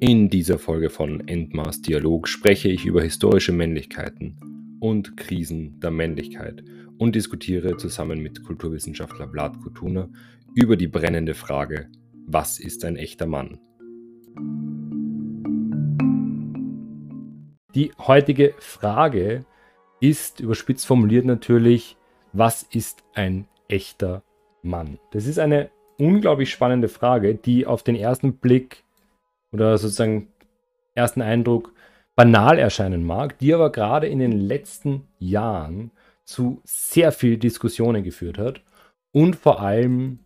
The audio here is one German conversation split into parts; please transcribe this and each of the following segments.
In dieser Folge von Endmaß Dialog spreche ich über historische Männlichkeiten und Krisen der Männlichkeit und diskutiere zusammen mit Kulturwissenschaftler Vlad Kutuna über die brennende Frage, was ist ein echter Mann? Die heutige Frage ist überspitzt formuliert natürlich, was ist ein echter Mann? Das ist eine unglaublich spannende Frage, die auf den ersten Blick oder sozusagen ersten Eindruck banal erscheinen mag, die aber gerade in den letzten Jahren zu sehr viel Diskussionen geführt hat und vor allem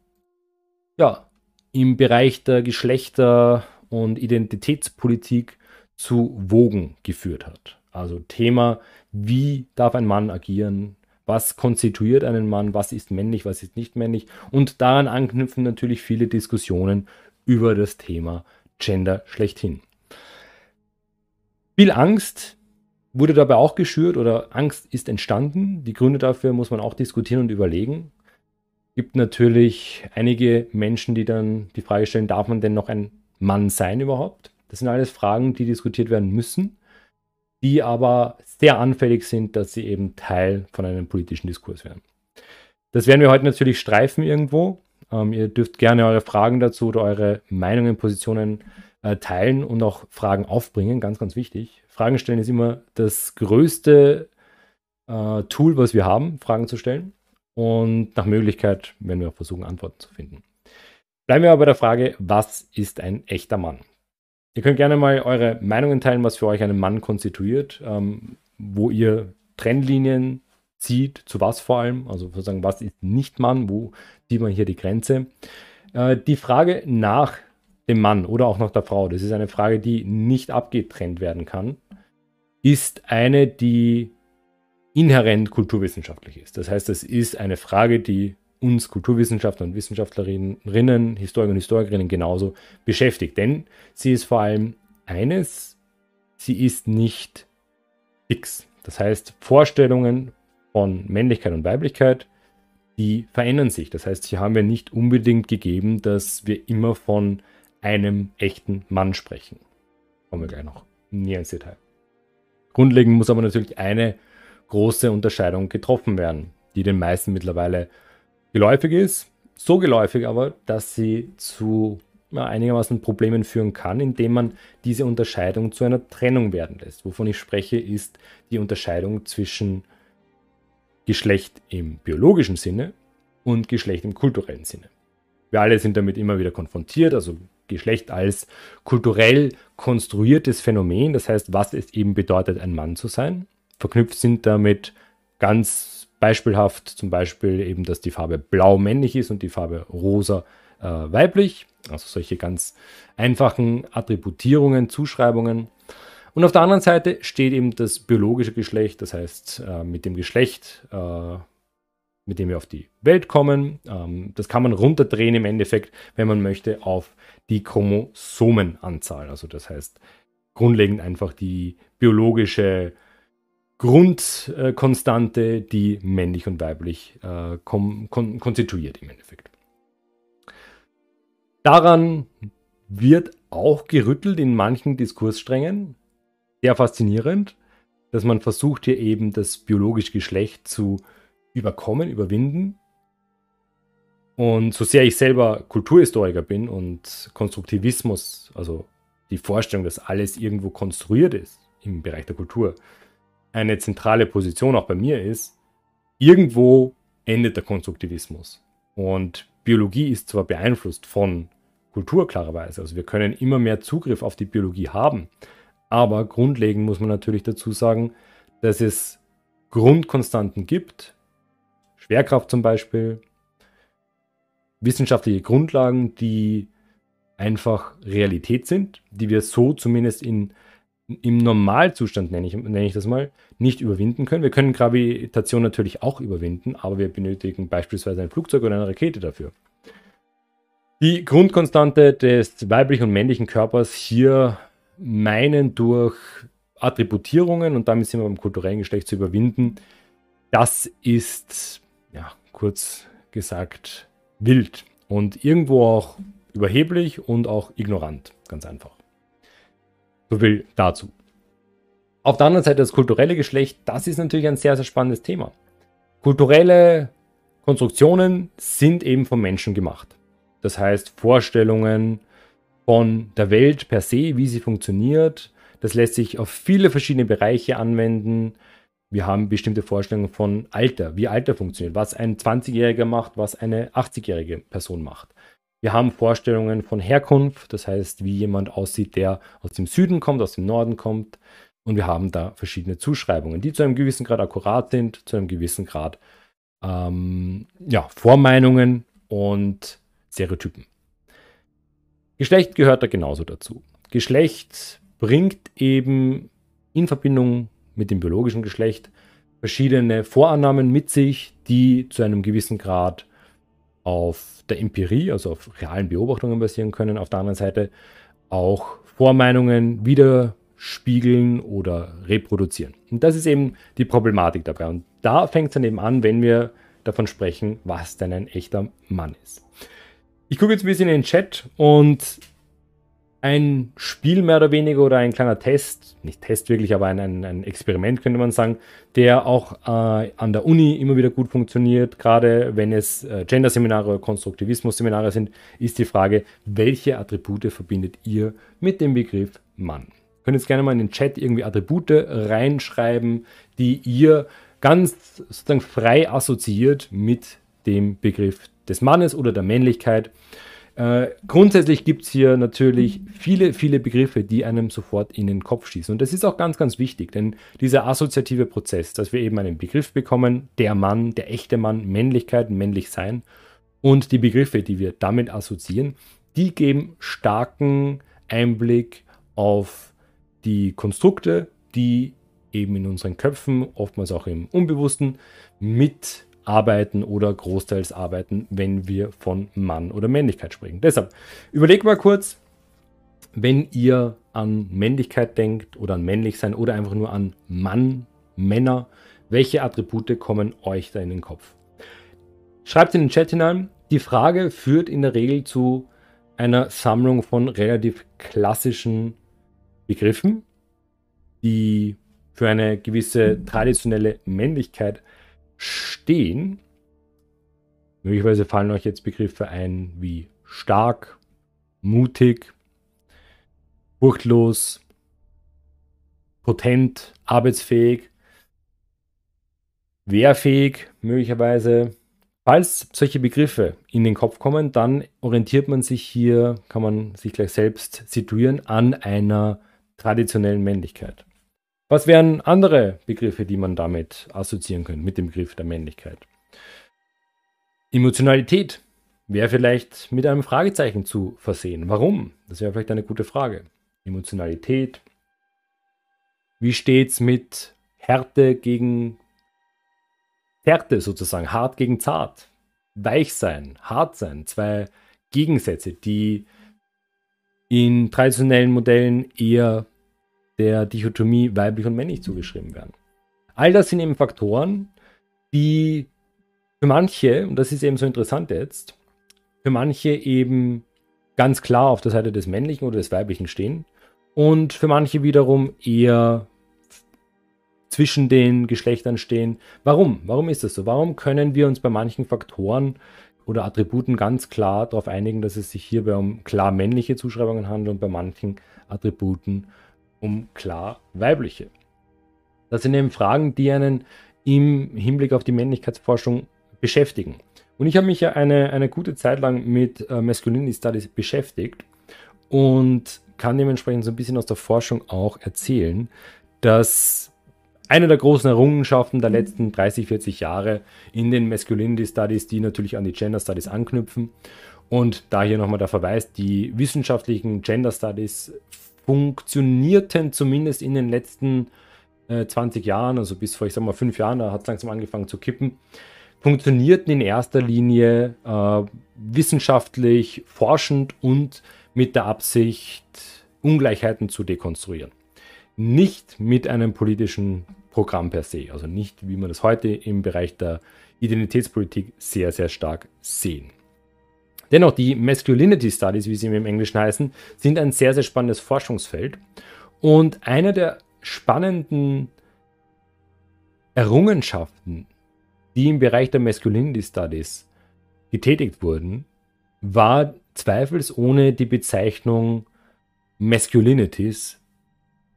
ja, im Bereich der Geschlechter- und Identitätspolitik zu Wogen geführt hat. Also Thema, wie darf ein Mann agieren, was konstituiert einen Mann, was ist männlich, was ist nicht männlich und daran anknüpfen natürlich viele Diskussionen über das Thema Gender schlechthin. Viel Angst wurde dabei auch geschürt oder Angst ist entstanden. Die Gründe dafür muss man auch diskutieren und überlegen. Es gibt natürlich einige Menschen, die dann die Frage stellen, darf man denn noch ein Mann sein überhaupt? Das sind alles Fragen, die diskutiert werden müssen, die aber sehr anfällig sind, dass sie eben Teil von einem politischen Diskurs werden. Das werden wir heute natürlich streifen irgendwo. Ähm, ihr dürft gerne eure Fragen dazu oder eure Meinungen, Positionen äh, teilen und auch Fragen aufbringen. Ganz, ganz wichtig. Fragen stellen ist immer das größte äh, Tool, was wir haben, Fragen zu stellen. Und nach Möglichkeit werden wir auch versuchen, Antworten zu finden. Bleiben wir aber bei der Frage, was ist ein echter Mann? Ihr könnt gerne mal eure Meinungen teilen, was für euch einen Mann konstituiert, ähm, wo ihr Trennlinien zieht, zu was vor allem, also sozusagen, was ist nicht Mann, wo zieht man hier die Grenze. Äh, die Frage nach dem Mann oder auch nach der Frau, das ist eine Frage, die nicht abgetrennt werden kann, ist eine, die inhärent kulturwissenschaftlich ist. Das heißt, es ist eine Frage, die uns Kulturwissenschaftler und Wissenschaftlerinnen, Historiker und Historikerinnen genauso beschäftigt. Denn sie ist vor allem eines, sie ist nicht fix. Das heißt, Vorstellungen von Männlichkeit und Weiblichkeit, die verändern sich. Das heißt, hier haben wir nicht unbedingt gegeben, dass wir immer von einem echten Mann sprechen. Kommen wir gleich noch näher ins Detail. Grundlegend muss aber natürlich eine große Unterscheidung getroffen werden, die den meisten mittlerweile geläufig ist. So geläufig aber, dass sie zu einigermaßen Problemen führen kann, indem man diese Unterscheidung zu einer Trennung werden lässt. Wovon ich spreche, ist die Unterscheidung zwischen Geschlecht im biologischen Sinne und Geschlecht im kulturellen Sinne. Wir alle sind damit immer wieder konfrontiert, also Geschlecht als kulturell konstruiertes Phänomen, das heißt, was es eben bedeutet, ein Mann zu sein. Verknüpft sind damit ganz beispielhaft zum Beispiel eben, dass die Farbe blau männlich ist und die Farbe rosa äh, weiblich. Also solche ganz einfachen Attributierungen, Zuschreibungen. Und auf der anderen Seite steht eben das biologische Geschlecht, das heißt äh, mit dem Geschlecht, äh, mit dem wir auf die Welt kommen. Ähm, das kann man runterdrehen im Endeffekt, wenn man möchte, auf die Chromosomenanzahl. Also das heißt grundlegend einfach die biologische Grundkonstante, die männlich und weiblich äh, kon kon konstituiert im Endeffekt. Daran wird auch gerüttelt in manchen Diskurssträngen. Sehr faszinierend, dass man versucht hier eben das biologische Geschlecht zu überkommen, überwinden. Und so sehr ich selber Kulturhistoriker bin und Konstruktivismus, also die Vorstellung, dass alles irgendwo konstruiert ist im Bereich der Kultur, eine zentrale Position auch bei mir ist, irgendwo endet der Konstruktivismus. Und Biologie ist zwar beeinflusst von Kultur klarerweise, also wir können immer mehr Zugriff auf die Biologie haben, aber grundlegend muss man natürlich dazu sagen, dass es Grundkonstanten gibt, Schwerkraft zum Beispiel, wissenschaftliche Grundlagen, die einfach Realität sind, die wir so zumindest in, im Normalzustand, nenne ich, nenne ich das mal, nicht überwinden können. Wir können Gravitation natürlich auch überwinden, aber wir benötigen beispielsweise ein Flugzeug oder eine Rakete dafür. Die Grundkonstante des weiblichen und männlichen Körpers hier meinen durch Attributierungen und damit sind wir beim kulturellen Geschlecht zu überwinden, das ist ja, kurz gesagt wild und irgendwo auch überheblich und auch ignorant, ganz einfach. So viel dazu. Auf der anderen Seite das kulturelle Geschlecht, das ist natürlich ein sehr, sehr spannendes Thema. Kulturelle Konstruktionen sind eben vom Menschen gemacht. Das heißt, Vorstellungen von der Welt per se, wie sie funktioniert, das lässt sich auf viele verschiedene Bereiche anwenden. Wir haben bestimmte Vorstellungen von Alter, wie Alter funktioniert, was ein 20-Jähriger macht, was eine 80-jährige Person macht. Wir haben Vorstellungen von Herkunft, das heißt, wie jemand aussieht, der aus dem Süden kommt, aus dem Norden kommt. Und wir haben da verschiedene Zuschreibungen, die zu einem gewissen Grad akkurat sind, zu einem gewissen Grad ähm, ja, Vormeinungen und Stereotypen. Geschlecht gehört da genauso dazu. Geschlecht bringt eben in Verbindung mit dem biologischen Geschlecht verschiedene Vorannahmen mit sich, die zu einem gewissen Grad auf der Empirie, also auf realen Beobachtungen basieren können. Auf der anderen Seite auch Vormeinungen widerspiegeln oder reproduzieren. Und das ist eben die Problematik dabei. Und da fängt es dann eben an, wenn wir davon sprechen, was denn ein echter Mann ist. Ich gucke jetzt ein bisschen in den Chat und ein Spiel mehr oder weniger oder ein kleiner Test, nicht Test wirklich, aber ein, ein, ein Experiment könnte man sagen, der auch äh, an der Uni immer wieder gut funktioniert, gerade wenn es äh, Gender-Seminare oder Konstruktivismus-Seminare sind, ist die Frage, welche Attribute verbindet ihr mit dem Begriff Mann? Ihr könnt jetzt gerne mal in den Chat irgendwie Attribute reinschreiben, die ihr ganz sozusagen frei assoziiert mit dem Begriff des Mannes oder der Männlichkeit. Äh, grundsätzlich gibt es hier natürlich viele, viele Begriffe, die einem sofort in den Kopf schießen. Und das ist auch ganz, ganz wichtig, denn dieser assoziative Prozess, dass wir eben einen Begriff bekommen, der Mann, der echte Mann, Männlichkeit, männlich sein und die Begriffe, die wir damit assoziieren, die geben starken Einblick auf die Konstrukte, die eben in unseren Köpfen, oftmals auch im Unbewussten, mit arbeiten oder großteils arbeiten, wenn wir von Mann oder Männlichkeit sprechen. Deshalb überlegt mal kurz, wenn ihr an Männlichkeit denkt oder an männlich sein oder einfach nur an Mann, Männer, welche Attribute kommen euch da in den Kopf? Schreibt in den Chat hinein. Die Frage führt in der Regel zu einer Sammlung von relativ klassischen Begriffen, die für eine gewisse traditionelle Männlichkeit stehen. Möglicherweise fallen euch jetzt Begriffe ein wie stark, mutig, furchtlos, potent, arbeitsfähig, wehrfähig, möglicherweise. Falls solche Begriffe in den Kopf kommen, dann orientiert man sich hier, kann man sich gleich selbst situieren, an einer traditionellen Männlichkeit. Was wären andere Begriffe, die man damit assoziieren könnte, mit dem Begriff der Männlichkeit? Emotionalität wäre vielleicht mit einem Fragezeichen zu versehen. Warum? Das wäre vielleicht eine gute Frage. Emotionalität. Wie steht es mit Härte gegen Härte sozusagen? Hart gegen zart. Weich sein, hart sein. Zwei Gegensätze, die in traditionellen Modellen eher der Dichotomie weiblich und männlich zugeschrieben werden. All das sind eben Faktoren, die für manche, und das ist eben so interessant jetzt, für manche eben ganz klar auf der Seite des männlichen oder des weiblichen stehen und für manche wiederum eher zwischen den Geschlechtern stehen. Warum? Warum ist das so? Warum können wir uns bei manchen Faktoren oder Attributen ganz klar darauf einigen, dass es sich hierbei um klar männliche Zuschreibungen handelt und bei manchen Attributen um klar weibliche. Das sind eben Fragen, die einen im Hinblick auf die Männlichkeitsforschung beschäftigen. Und ich habe mich ja eine, eine gute Zeit lang mit äh, Masculinity Studies beschäftigt und kann dementsprechend so ein bisschen aus der Forschung auch erzählen, dass eine der großen Errungenschaften der letzten 30, 40 Jahre in den Masculinity Studies, die natürlich an die Gender Studies anknüpfen. Und da hier nochmal der Verweis, die wissenschaftlichen Gender Studies funktionierten zumindest in den letzten äh, 20 Jahren, also bis vor, ich sag mal, fünf Jahren, da hat es langsam angefangen zu kippen, funktionierten in erster Linie äh, wissenschaftlich, forschend und mit der Absicht, Ungleichheiten zu dekonstruieren. Nicht mit einem politischen Programm per se, also nicht, wie man das heute im Bereich der Identitätspolitik sehr, sehr stark sehen. Dennoch, die Masculinity Studies, wie sie im Englischen heißen, sind ein sehr, sehr spannendes Forschungsfeld. Und einer der spannenden Errungenschaften, die im Bereich der Masculinity Studies getätigt wurden, war zweifelsohne die Bezeichnung Masculinities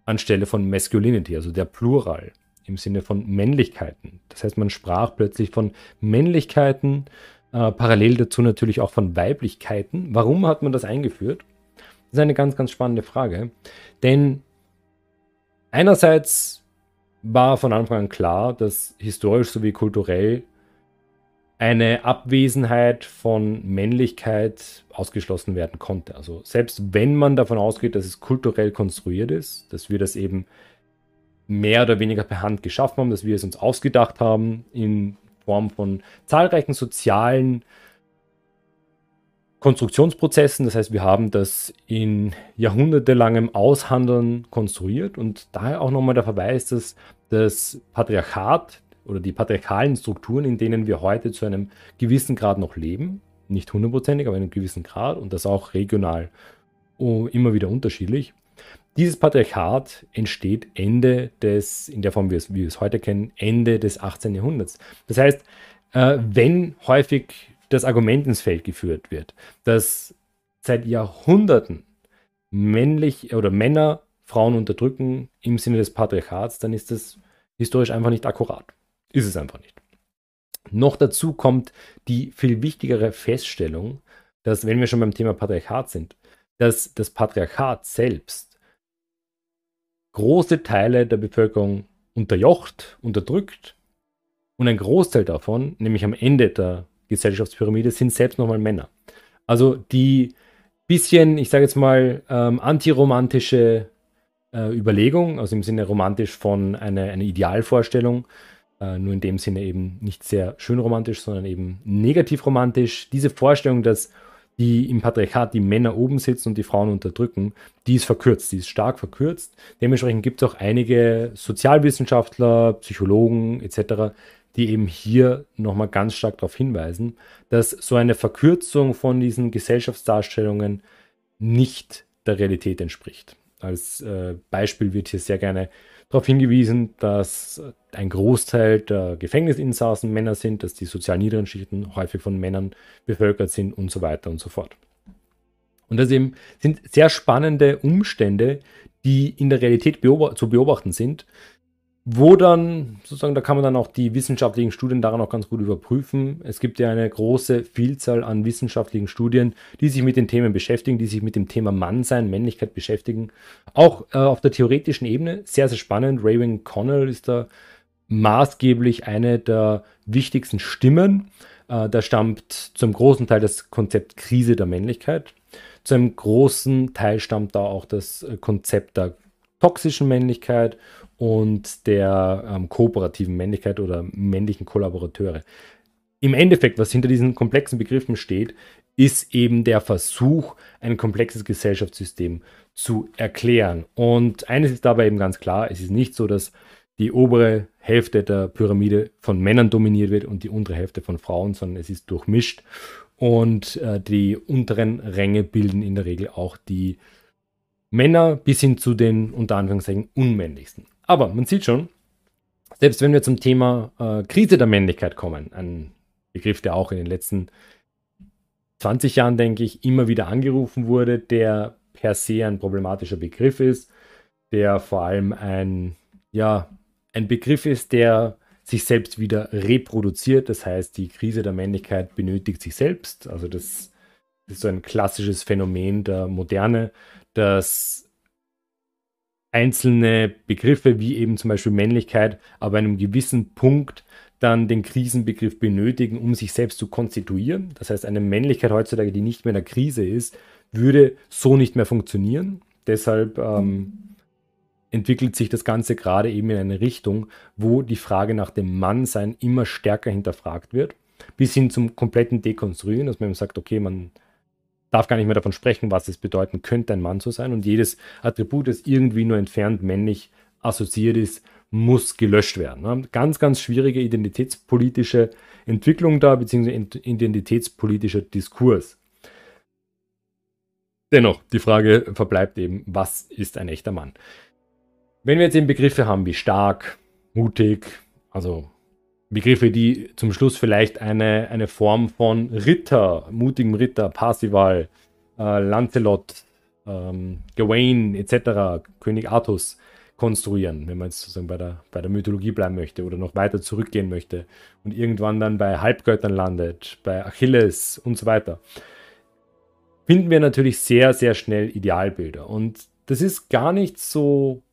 anstelle von Masculinity, also der Plural im Sinne von Männlichkeiten. Das heißt, man sprach plötzlich von Männlichkeiten, äh, parallel dazu natürlich auch von Weiblichkeiten. Warum hat man das eingeführt? Das ist eine ganz, ganz spannende Frage. Denn einerseits war von Anfang an klar, dass historisch sowie kulturell eine Abwesenheit von Männlichkeit ausgeschlossen werden konnte. Also selbst wenn man davon ausgeht, dass es kulturell konstruiert ist, dass wir das eben mehr oder weniger per Hand geschaffen haben, dass wir es uns ausgedacht haben in Form von zahlreichen sozialen Konstruktionsprozessen. Das heißt, wir haben das in jahrhundertelangem Aushandeln konstruiert und daher auch nochmal der Verweis, dass das Patriarchat oder die patriarchalen Strukturen, in denen wir heute zu einem gewissen Grad noch leben, nicht hundertprozentig, aber in einem gewissen Grad und das auch regional oh, immer wieder unterschiedlich, dieses Patriarchat entsteht Ende des, in der Form, wie wir es, heute kennen, Ende des 18. Jahrhunderts. Das heißt, äh, wenn häufig das Argument ins Feld geführt wird, dass seit Jahrhunderten männlich oder Männer Frauen unterdrücken im Sinne des Patriarchats, dann ist das historisch einfach nicht akkurat. Ist es einfach nicht. Noch dazu kommt die viel wichtigere Feststellung, dass, wenn wir schon beim Thema Patriarchat sind, dass das Patriarchat selbst große Teile der Bevölkerung unterjocht, unterdrückt und ein Großteil davon, nämlich am Ende der Gesellschaftspyramide, sind selbst nochmal Männer. Also die bisschen, ich sage jetzt mal, ähm, antiromantische äh, Überlegung, also im Sinne romantisch von einer eine Idealvorstellung, äh, nur in dem Sinne eben nicht sehr schön romantisch, sondern eben negativ romantisch. Diese Vorstellung, dass die im Patriarchat die Männer oben sitzen und die Frauen unterdrücken, die ist verkürzt, die ist stark verkürzt. Dementsprechend gibt es auch einige Sozialwissenschaftler, Psychologen etc., die eben hier nochmal ganz stark darauf hinweisen, dass so eine Verkürzung von diesen Gesellschaftsdarstellungen nicht der Realität entspricht. Als äh, Beispiel wird hier sehr gerne darauf hingewiesen, dass ein Großteil der Gefängnisinsassen Männer sind, dass die sozial niederen Schichten häufig von Männern bevölkert sind und so weiter und so fort. Und das eben sind sehr spannende Umstände, die in der Realität beob zu beobachten sind, wo dann, sozusagen, da kann man dann auch die wissenschaftlichen Studien daran auch ganz gut überprüfen. Es gibt ja eine große Vielzahl an wissenschaftlichen Studien, die sich mit den Themen beschäftigen, die sich mit dem Thema Mannsein, Männlichkeit beschäftigen. Auch äh, auf der theoretischen Ebene sehr, sehr spannend. Raven Connell ist da maßgeblich eine der wichtigsten Stimmen. Äh, da stammt zum großen Teil das Konzept Krise der Männlichkeit. Zu einem großen Teil stammt da auch das Konzept der toxischen Männlichkeit und der ähm, kooperativen Männlichkeit oder männlichen Kollaborateure. Im Endeffekt, was hinter diesen komplexen Begriffen steht, ist eben der Versuch, ein komplexes Gesellschaftssystem zu erklären. Und eines ist dabei eben ganz klar, es ist nicht so, dass die obere Hälfte der Pyramide von Männern dominiert wird und die untere Hälfte von Frauen, sondern es ist durchmischt. Und äh, die unteren Ränge bilden in der Regel auch die Männer bis hin zu den unter Anführungszeichen unmännlichsten. Aber man sieht schon, selbst wenn wir zum Thema äh, Krise der Männlichkeit kommen, ein Begriff, der auch in den letzten 20 Jahren, denke ich, immer wieder angerufen wurde, der per se ein problematischer Begriff ist, der vor allem ein, ja, ein Begriff ist, der sich selbst wieder reproduziert. Das heißt, die Krise der Männlichkeit benötigt sich selbst. Also das ist so ein klassisches Phänomen der Moderne, dass einzelne Begriffe wie eben zum Beispiel Männlichkeit, aber einem gewissen Punkt dann den Krisenbegriff benötigen, um sich selbst zu konstituieren. Das heißt, eine Männlichkeit heutzutage, die nicht mehr in der Krise ist, würde so nicht mehr funktionieren. Deshalb ähm, entwickelt sich das Ganze gerade eben in eine Richtung, wo die Frage nach dem Mannsein immer stärker hinterfragt wird, bis hin zum kompletten Dekonstruieren, dass man sagt, okay, man darf gar nicht mehr davon sprechen, was es bedeuten könnte, ein Mann zu sein. Und jedes Attribut, das irgendwie nur entfernt männlich assoziiert ist, muss gelöscht werden. Ganz, ganz schwierige identitätspolitische Entwicklung da, beziehungsweise identitätspolitischer Diskurs. Dennoch, die Frage verbleibt eben, was ist ein echter Mann? Wenn wir jetzt eben Begriffe haben wie stark, mutig, also Begriffe, die zum Schluss vielleicht eine, eine Form von Ritter, mutigem Ritter, Parsival, äh, Lancelot, ähm, Gawain etc., König Artus konstruieren, wenn man jetzt sozusagen bei der, bei der Mythologie bleiben möchte oder noch weiter zurückgehen möchte und irgendwann dann bei Halbgöttern landet, bei Achilles und so weiter, finden wir natürlich sehr, sehr schnell Idealbilder. Und das ist gar nicht so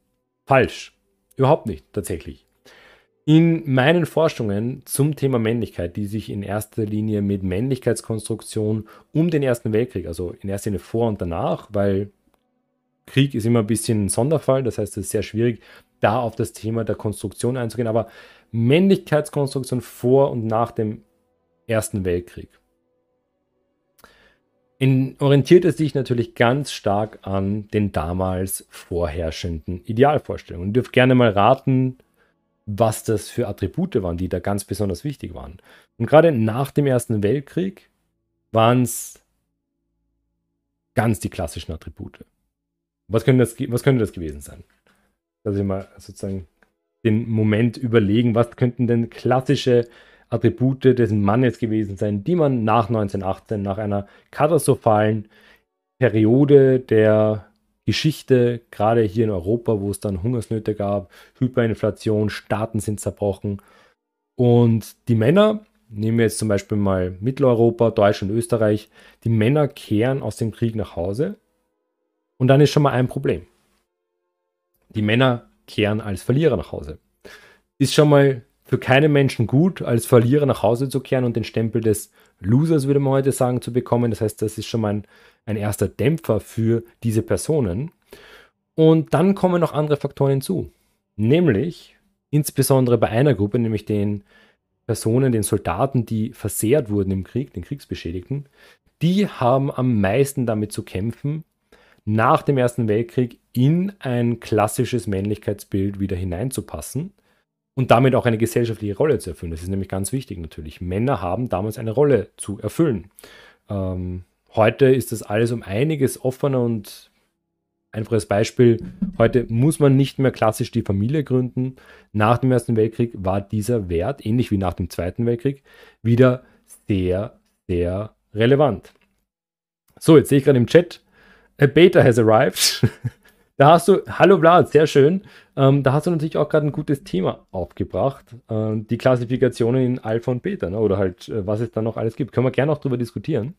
falsch. Überhaupt nicht, tatsächlich. In meinen Forschungen zum Thema Männlichkeit, die sich in erster Linie mit Männlichkeitskonstruktion um den Ersten Weltkrieg, also in erster Linie vor und danach, weil Krieg ist immer ein bisschen ein Sonderfall, das heißt, es ist sehr schwierig, da auf das Thema der Konstruktion einzugehen, aber Männlichkeitskonstruktion vor und nach dem Ersten Weltkrieg in, orientiert es sich natürlich ganz stark an den damals vorherrschenden Idealvorstellungen. Ihr dürft gerne mal raten, was das für Attribute waren, die da ganz besonders wichtig waren. Und gerade nach dem Ersten Weltkrieg waren es ganz die klassischen Attribute. Was könnte, das, was könnte das gewesen sein? Dass ich mal sozusagen den Moment überlegen, was könnten denn klassische Attribute des Mannes gewesen sein, die man nach 1918, nach einer katastrophalen Periode der Geschichte, gerade hier in Europa, wo es dann Hungersnöte gab, Hyperinflation, Staaten sind zerbrochen. Und die Männer, nehmen wir jetzt zum Beispiel mal Mitteleuropa, Deutschland, Österreich, die Männer kehren aus dem Krieg nach Hause. Und dann ist schon mal ein Problem. Die Männer kehren als Verlierer nach Hause. Ist schon mal für keinen Menschen gut, als Verlierer nach Hause zu kehren und den Stempel des Losers, würde man heute sagen, zu bekommen. Das heißt, das ist schon mal ein, ein erster Dämpfer für diese Personen. Und dann kommen noch andere Faktoren hinzu. Nämlich, insbesondere bei einer Gruppe, nämlich den Personen, den Soldaten, die versehrt wurden im Krieg, den Kriegsbeschädigten, die haben am meisten damit zu kämpfen, nach dem Ersten Weltkrieg in ein klassisches Männlichkeitsbild wieder hineinzupassen und damit auch eine gesellschaftliche Rolle zu erfüllen. Das ist nämlich ganz wichtig natürlich. Männer haben damals eine Rolle zu erfüllen. Ähm, heute ist das alles um einiges offener und einfaches Beispiel, heute muss man nicht mehr klassisch die Familie gründen. Nach dem Ersten Weltkrieg war dieser Wert, ähnlich wie nach dem Zweiten Weltkrieg, wieder sehr, sehr relevant. So, jetzt sehe ich gerade im Chat, a beta has arrived. Da hast du, hallo Vlad, sehr schön. Ähm, da hast du natürlich auch gerade ein gutes Thema aufgebracht. Ähm, die Klassifikationen in Alpha und Beta, ne? oder halt, äh, was es da noch alles gibt. Können wir gerne auch drüber diskutieren.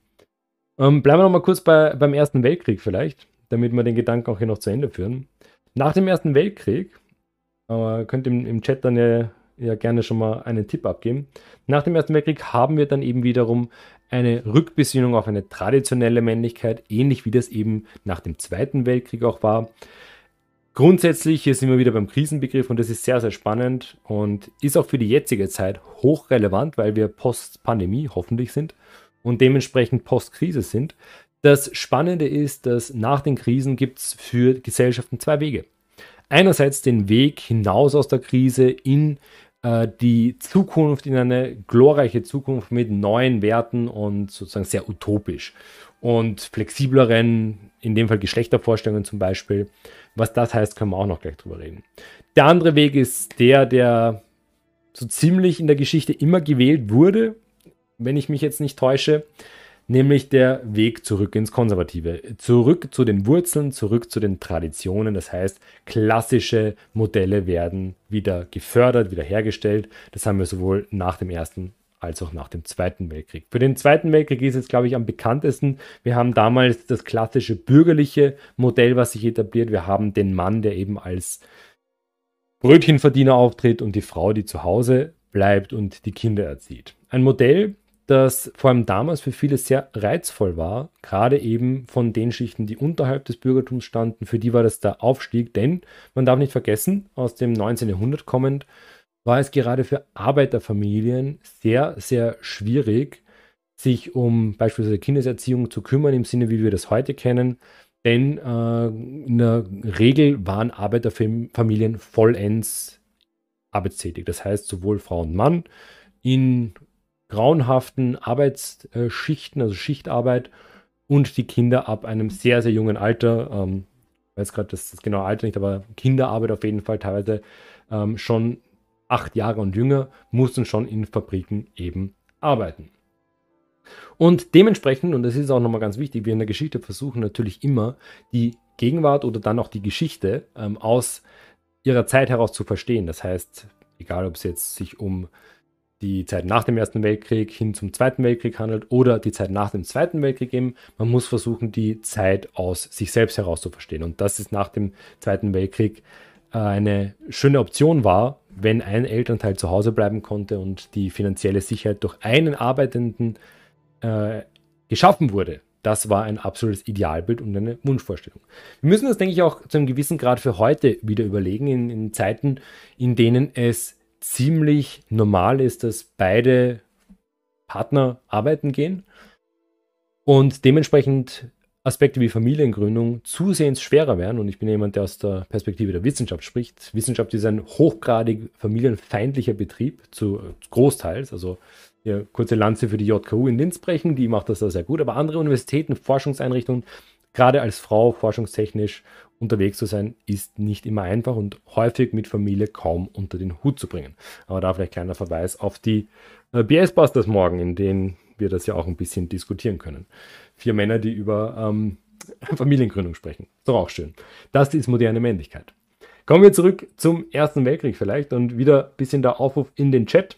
Ähm, bleiben wir noch mal kurz bei, beim Ersten Weltkrieg vielleicht, damit wir den Gedanken auch hier noch zu Ende führen. Nach dem Ersten Weltkrieg, äh, könnt ihr im, im Chat dann ja, ja gerne schon mal einen Tipp abgeben. Nach dem Ersten Weltkrieg haben wir dann eben wiederum eine Rückbesinnung auf eine traditionelle Männlichkeit, ähnlich wie das eben nach dem Zweiten Weltkrieg auch war. Grundsätzlich, hier sind wir wieder beim Krisenbegriff und das ist sehr, sehr spannend und ist auch für die jetzige Zeit hochrelevant, weil wir Post-Pandemie hoffentlich sind und dementsprechend Post-Krise sind. Das Spannende ist, dass nach den Krisen gibt es für Gesellschaften zwei Wege. Einerseits den Weg hinaus aus der Krise in äh, die Zukunft in eine glorreiche Zukunft mit neuen Werten und sozusagen sehr utopisch und flexibleren, in dem Fall Geschlechtervorstellungen zum Beispiel. Was das heißt, können wir auch noch gleich drüber reden. Der andere Weg ist der, der so ziemlich in der Geschichte immer gewählt wurde, wenn ich mich jetzt nicht täusche nämlich der Weg zurück ins Konservative. Zurück zu den Wurzeln, zurück zu den Traditionen. Das heißt, klassische Modelle werden wieder gefördert, wieder hergestellt. Das haben wir sowohl nach dem Ersten als auch nach dem Zweiten Weltkrieg. Für den Zweiten Weltkrieg ist es, glaube ich, am bekanntesten. Wir haben damals das klassische bürgerliche Modell, was sich etabliert. Wir haben den Mann, der eben als Brötchenverdiener auftritt und die Frau, die zu Hause bleibt und die Kinder erzieht. Ein Modell, das vor allem damals für viele sehr reizvoll war, gerade eben von den Schichten, die unterhalb des Bürgertums standen. Für die war das der Aufstieg, denn man darf nicht vergessen, aus dem 19. Jahrhundert kommend, war es gerade für Arbeiterfamilien sehr, sehr schwierig, sich um beispielsweise Kindeserziehung zu kümmern, im Sinne, wie wir das heute kennen. Denn äh, in der Regel waren Arbeiterfamilien vollends arbeitstätig. Das heißt, sowohl Frau und Mann in grauenhaften Arbeitsschichten, also Schichtarbeit und die Kinder ab einem sehr, sehr jungen Alter, ähm, ich weiß gerade das, das genaue Alter nicht, aber Kinderarbeit auf jeden Fall teilweise ähm, schon acht Jahre und jünger, mussten schon in Fabriken eben arbeiten. Und dementsprechend, und das ist auch nochmal ganz wichtig, wir in der Geschichte versuchen natürlich immer die Gegenwart oder dann auch die Geschichte ähm, aus ihrer Zeit heraus zu verstehen. Das heißt, egal ob es jetzt sich um die Zeit nach dem Ersten Weltkrieg hin zum Zweiten Weltkrieg handelt oder die Zeit nach dem Zweiten Weltkrieg eben. Man muss versuchen, die Zeit aus sich selbst heraus zu verstehen. Und das ist nach dem Zweiten Weltkrieg äh, eine schöne Option war, wenn ein Elternteil zu Hause bleiben konnte und die finanzielle Sicherheit durch einen Arbeitenden äh, geschaffen wurde. Das war ein absolutes Idealbild und eine Wunschvorstellung. Wir müssen das, denke ich, auch zu einem gewissen Grad für heute wieder überlegen, in, in Zeiten, in denen es ziemlich normal ist, dass beide Partner arbeiten gehen und dementsprechend Aspekte wie Familiengründung zusehends schwerer werden. Und ich bin jemand, der aus der Perspektive der Wissenschaft spricht. Wissenschaft ist ein hochgradig familienfeindlicher Betrieb, zu großteils. Also hier kurze Lanze für die JKU in Linz brechen, die macht das da sehr gut. Aber andere Universitäten, Forschungseinrichtungen, gerade als Frau forschungstechnisch unterwegs zu sein, ist nicht immer einfach und häufig mit Familie kaum unter den Hut zu bringen. Aber da vielleicht kleiner Verweis auf die äh, BS-Busters morgen, in denen wir das ja auch ein bisschen diskutieren können. Vier Männer, die über ähm, Familiengründung sprechen. Ist doch auch schön. Das ist moderne Männlichkeit. Kommen wir zurück zum Ersten Weltkrieg vielleicht und wieder ein bisschen der Aufruf in den Chat.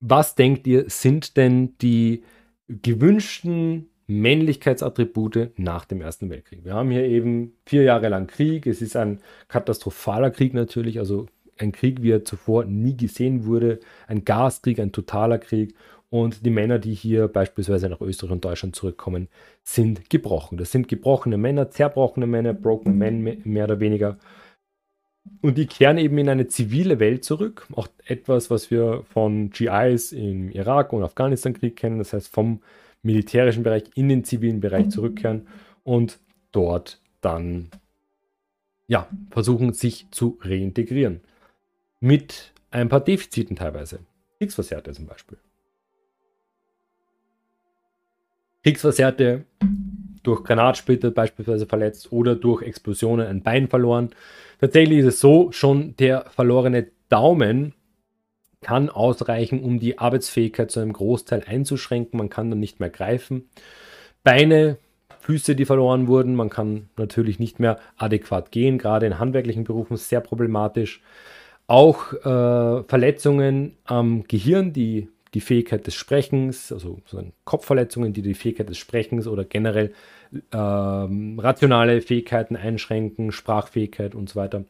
Was denkt ihr, sind denn die gewünschten Männlichkeitsattribute nach dem Ersten Weltkrieg. Wir haben hier eben vier Jahre lang Krieg. Es ist ein katastrophaler Krieg natürlich, also ein Krieg, wie er zuvor nie gesehen wurde. Ein Gaskrieg, ein totaler Krieg. Und die Männer, die hier beispielsweise nach Österreich und Deutschland zurückkommen, sind gebrochen. Das sind gebrochene Männer, zerbrochene Männer, broken men mehr oder weniger. Und die kehren eben in eine zivile Welt zurück. Auch etwas, was wir von GIs im Irak- und Afghanistan-Krieg kennen. Das heißt, vom militärischen Bereich in den zivilen Bereich zurückkehren und dort dann ja, versuchen, sich zu reintegrieren. Mit ein paar Defiziten teilweise. Kriegsversehrte zum Beispiel. Kriegsversehrte durch Granatsplitter beispielsweise verletzt oder durch Explosionen ein Bein verloren. Tatsächlich ist es so, schon der verlorene Daumen kann ausreichen, um die Arbeitsfähigkeit zu einem Großteil einzuschränken. Man kann dann nicht mehr greifen. Beine, Füße, die verloren wurden. Man kann natürlich nicht mehr adäquat gehen, gerade in handwerklichen Berufen sehr problematisch. Auch äh, Verletzungen am Gehirn, die die Fähigkeit des Sprechens, also Kopfverletzungen, die die Fähigkeit des Sprechens oder generell ähm, rationale Fähigkeiten einschränken, Sprachfähigkeit und so weiter.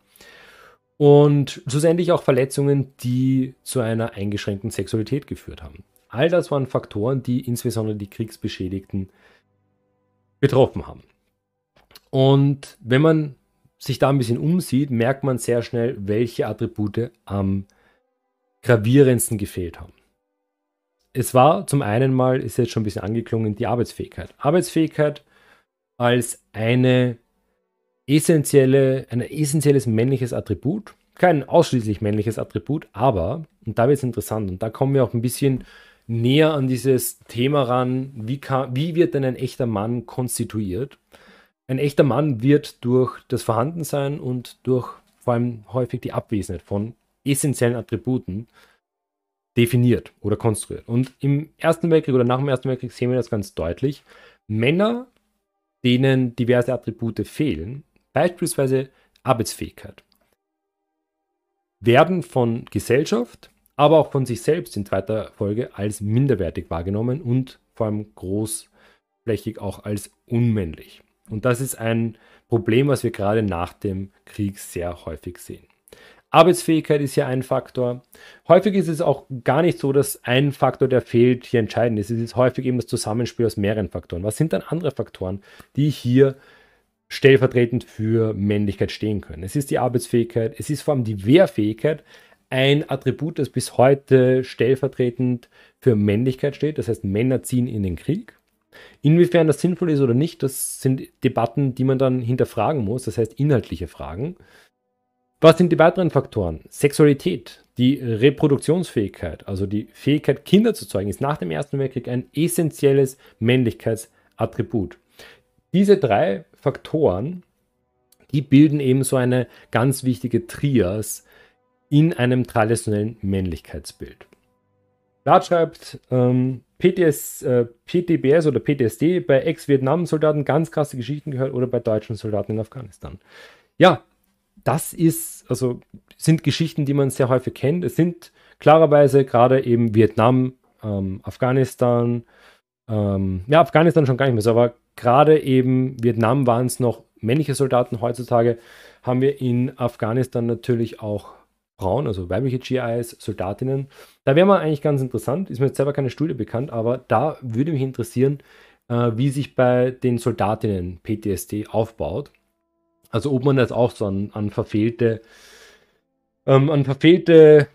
Und schlussendlich auch Verletzungen, die zu einer eingeschränkten Sexualität geführt haben. All das waren Faktoren, die insbesondere die Kriegsbeschädigten betroffen haben. Und wenn man sich da ein bisschen umsieht, merkt man sehr schnell, welche Attribute am gravierendsten gefehlt haben. Es war zum einen mal, ist jetzt schon ein bisschen angeklungen, die Arbeitsfähigkeit. Arbeitsfähigkeit als eine essentielle, ein essentielles männliches Attribut. Kein ausschließlich männliches Attribut, aber, und da wird es interessant, und da kommen wir auch ein bisschen näher an dieses Thema ran, wie, kann, wie wird denn ein echter Mann konstituiert? Ein echter Mann wird durch das Vorhandensein und durch vor allem häufig die Abwesenheit von essentiellen Attributen definiert oder konstruiert. Und im Ersten Weltkrieg oder nach dem Ersten Weltkrieg sehen wir das ganz deutlich. Männer, denen diverse Attribute fehlen, beispielsweise Arbeitsfähigkeit, werden von Gesellschaft, aber auch von sich selbst in zweiter Folge als minderwertig wahrgenommen und vor allem großflächig auch als unmännlich. Und das ist ein Problem, was wir gerade nach dem Krieg sehr häufig sehen. Arbeitsfähigkeit ist hier ein Faktor. Häufig ist es auch gar nicht so, dass ein Faktor, der fehlt, hier entscheidend ist. Es ist häufig eben das Zusammenspiel aus mehreren Faktoren. Was sind dann andere Faktoren, die hier stellvertretend für Männlichkeit stehen können. Es ist die Arbeitsfähigkeit, es ist vor allem die Wehrfähigkeit, ein Attribut, das bis heute stellvertretend für Männlichkeit steht. Das heißt, Männer ziehen in den Krieg. Inwiefern das sinnvoll ist oder nicht, das sind Debatten, die man dann hinterfragen muss, das heißt inhaltliche Fragen. Was sind die weiteren Faktoren? Sexualität. Die Reproduktionsfähigkeit, also die Fähigkeit, Kinder zu zeugen, ist nach dem Ersten Weltkrieg ein essentielles Männlichkeitsattribut. Diese drei Faktoren, die bilden eben so eine ganz wichtige Trias in einem traditionellen Männlichkeitsbild. Lard schreibt, ähm, PTS, äh, PTBS oder PTSD bei Ex-Vietnam-Soldaten ganz krasse Geschichten gehört oder bei deutschen Soldaten in Afghanistan. Ja, das ist, also sind Geschichten, die man sehr häufig kennt. Es sind klarerweise gerade eben Vietnam, ähm, Afghanistan, ähm, ja, Afghanistan schon gar nicht mehr so, aber gerade eben Vietnam waren es noch männliche Soldaten. Heutzutage haben wir in Afghanistan natürlich auch Frauen, also weibliche GIs, Soldatinnen. Da wäre mal eigentlich ganz interessant, ist mir jetzt selber keine Studie bekannt, aber da würde mich interessieren, äh, wie sich bei den Soldatinnen PTSD aufbaut. Also ob man das auch so an, an verfehlte, ähm, an verfehlte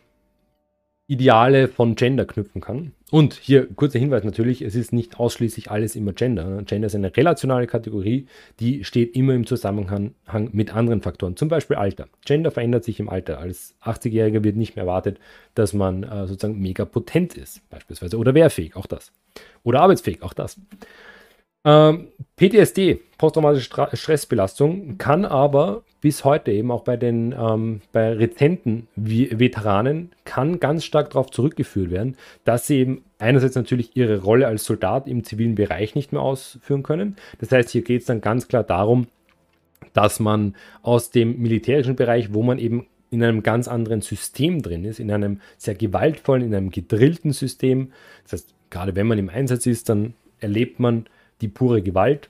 Ideale von Gender knüpfen kann. Und hier kurzer Hinweis natürlich, es ist nicht ausschließlich alles immer Gender. Gender ist eine relationale Kategorie, die steht immer im Zusammenhang mit anderen Faktoren, zum Beispiel Alter. Gender verändert sich im Alter. Als 80-Jähriger wird nicht mehr erwartet, dass man äh, sozusagen mega potent ist, beispielsweise, oder wehrfähig, auch das. Oder arbeitsfähig, auch das. Ähm, PTSD, posttraumatische Stressbelastung, kann aber bis heute eben auch bei den ähm, bei rezenten Veteranen kann ganz stark darauf zurückgeführt werden, dass sie eben einerseits natürlich ihre Rolle als Soldat im zivilen Bereich nicht mehr ausführen können. Das heißt, hier geht es dann ganz klar darum, dass man aus dem militärischen Bereich, wo man eben in einem ganz anderen System drin ist, in einem sehr gewaltvollen, in einem gedrillten System. Das heißt, gerade wenn man im Einsatz ist, dann erlebt man die pure Gewalt.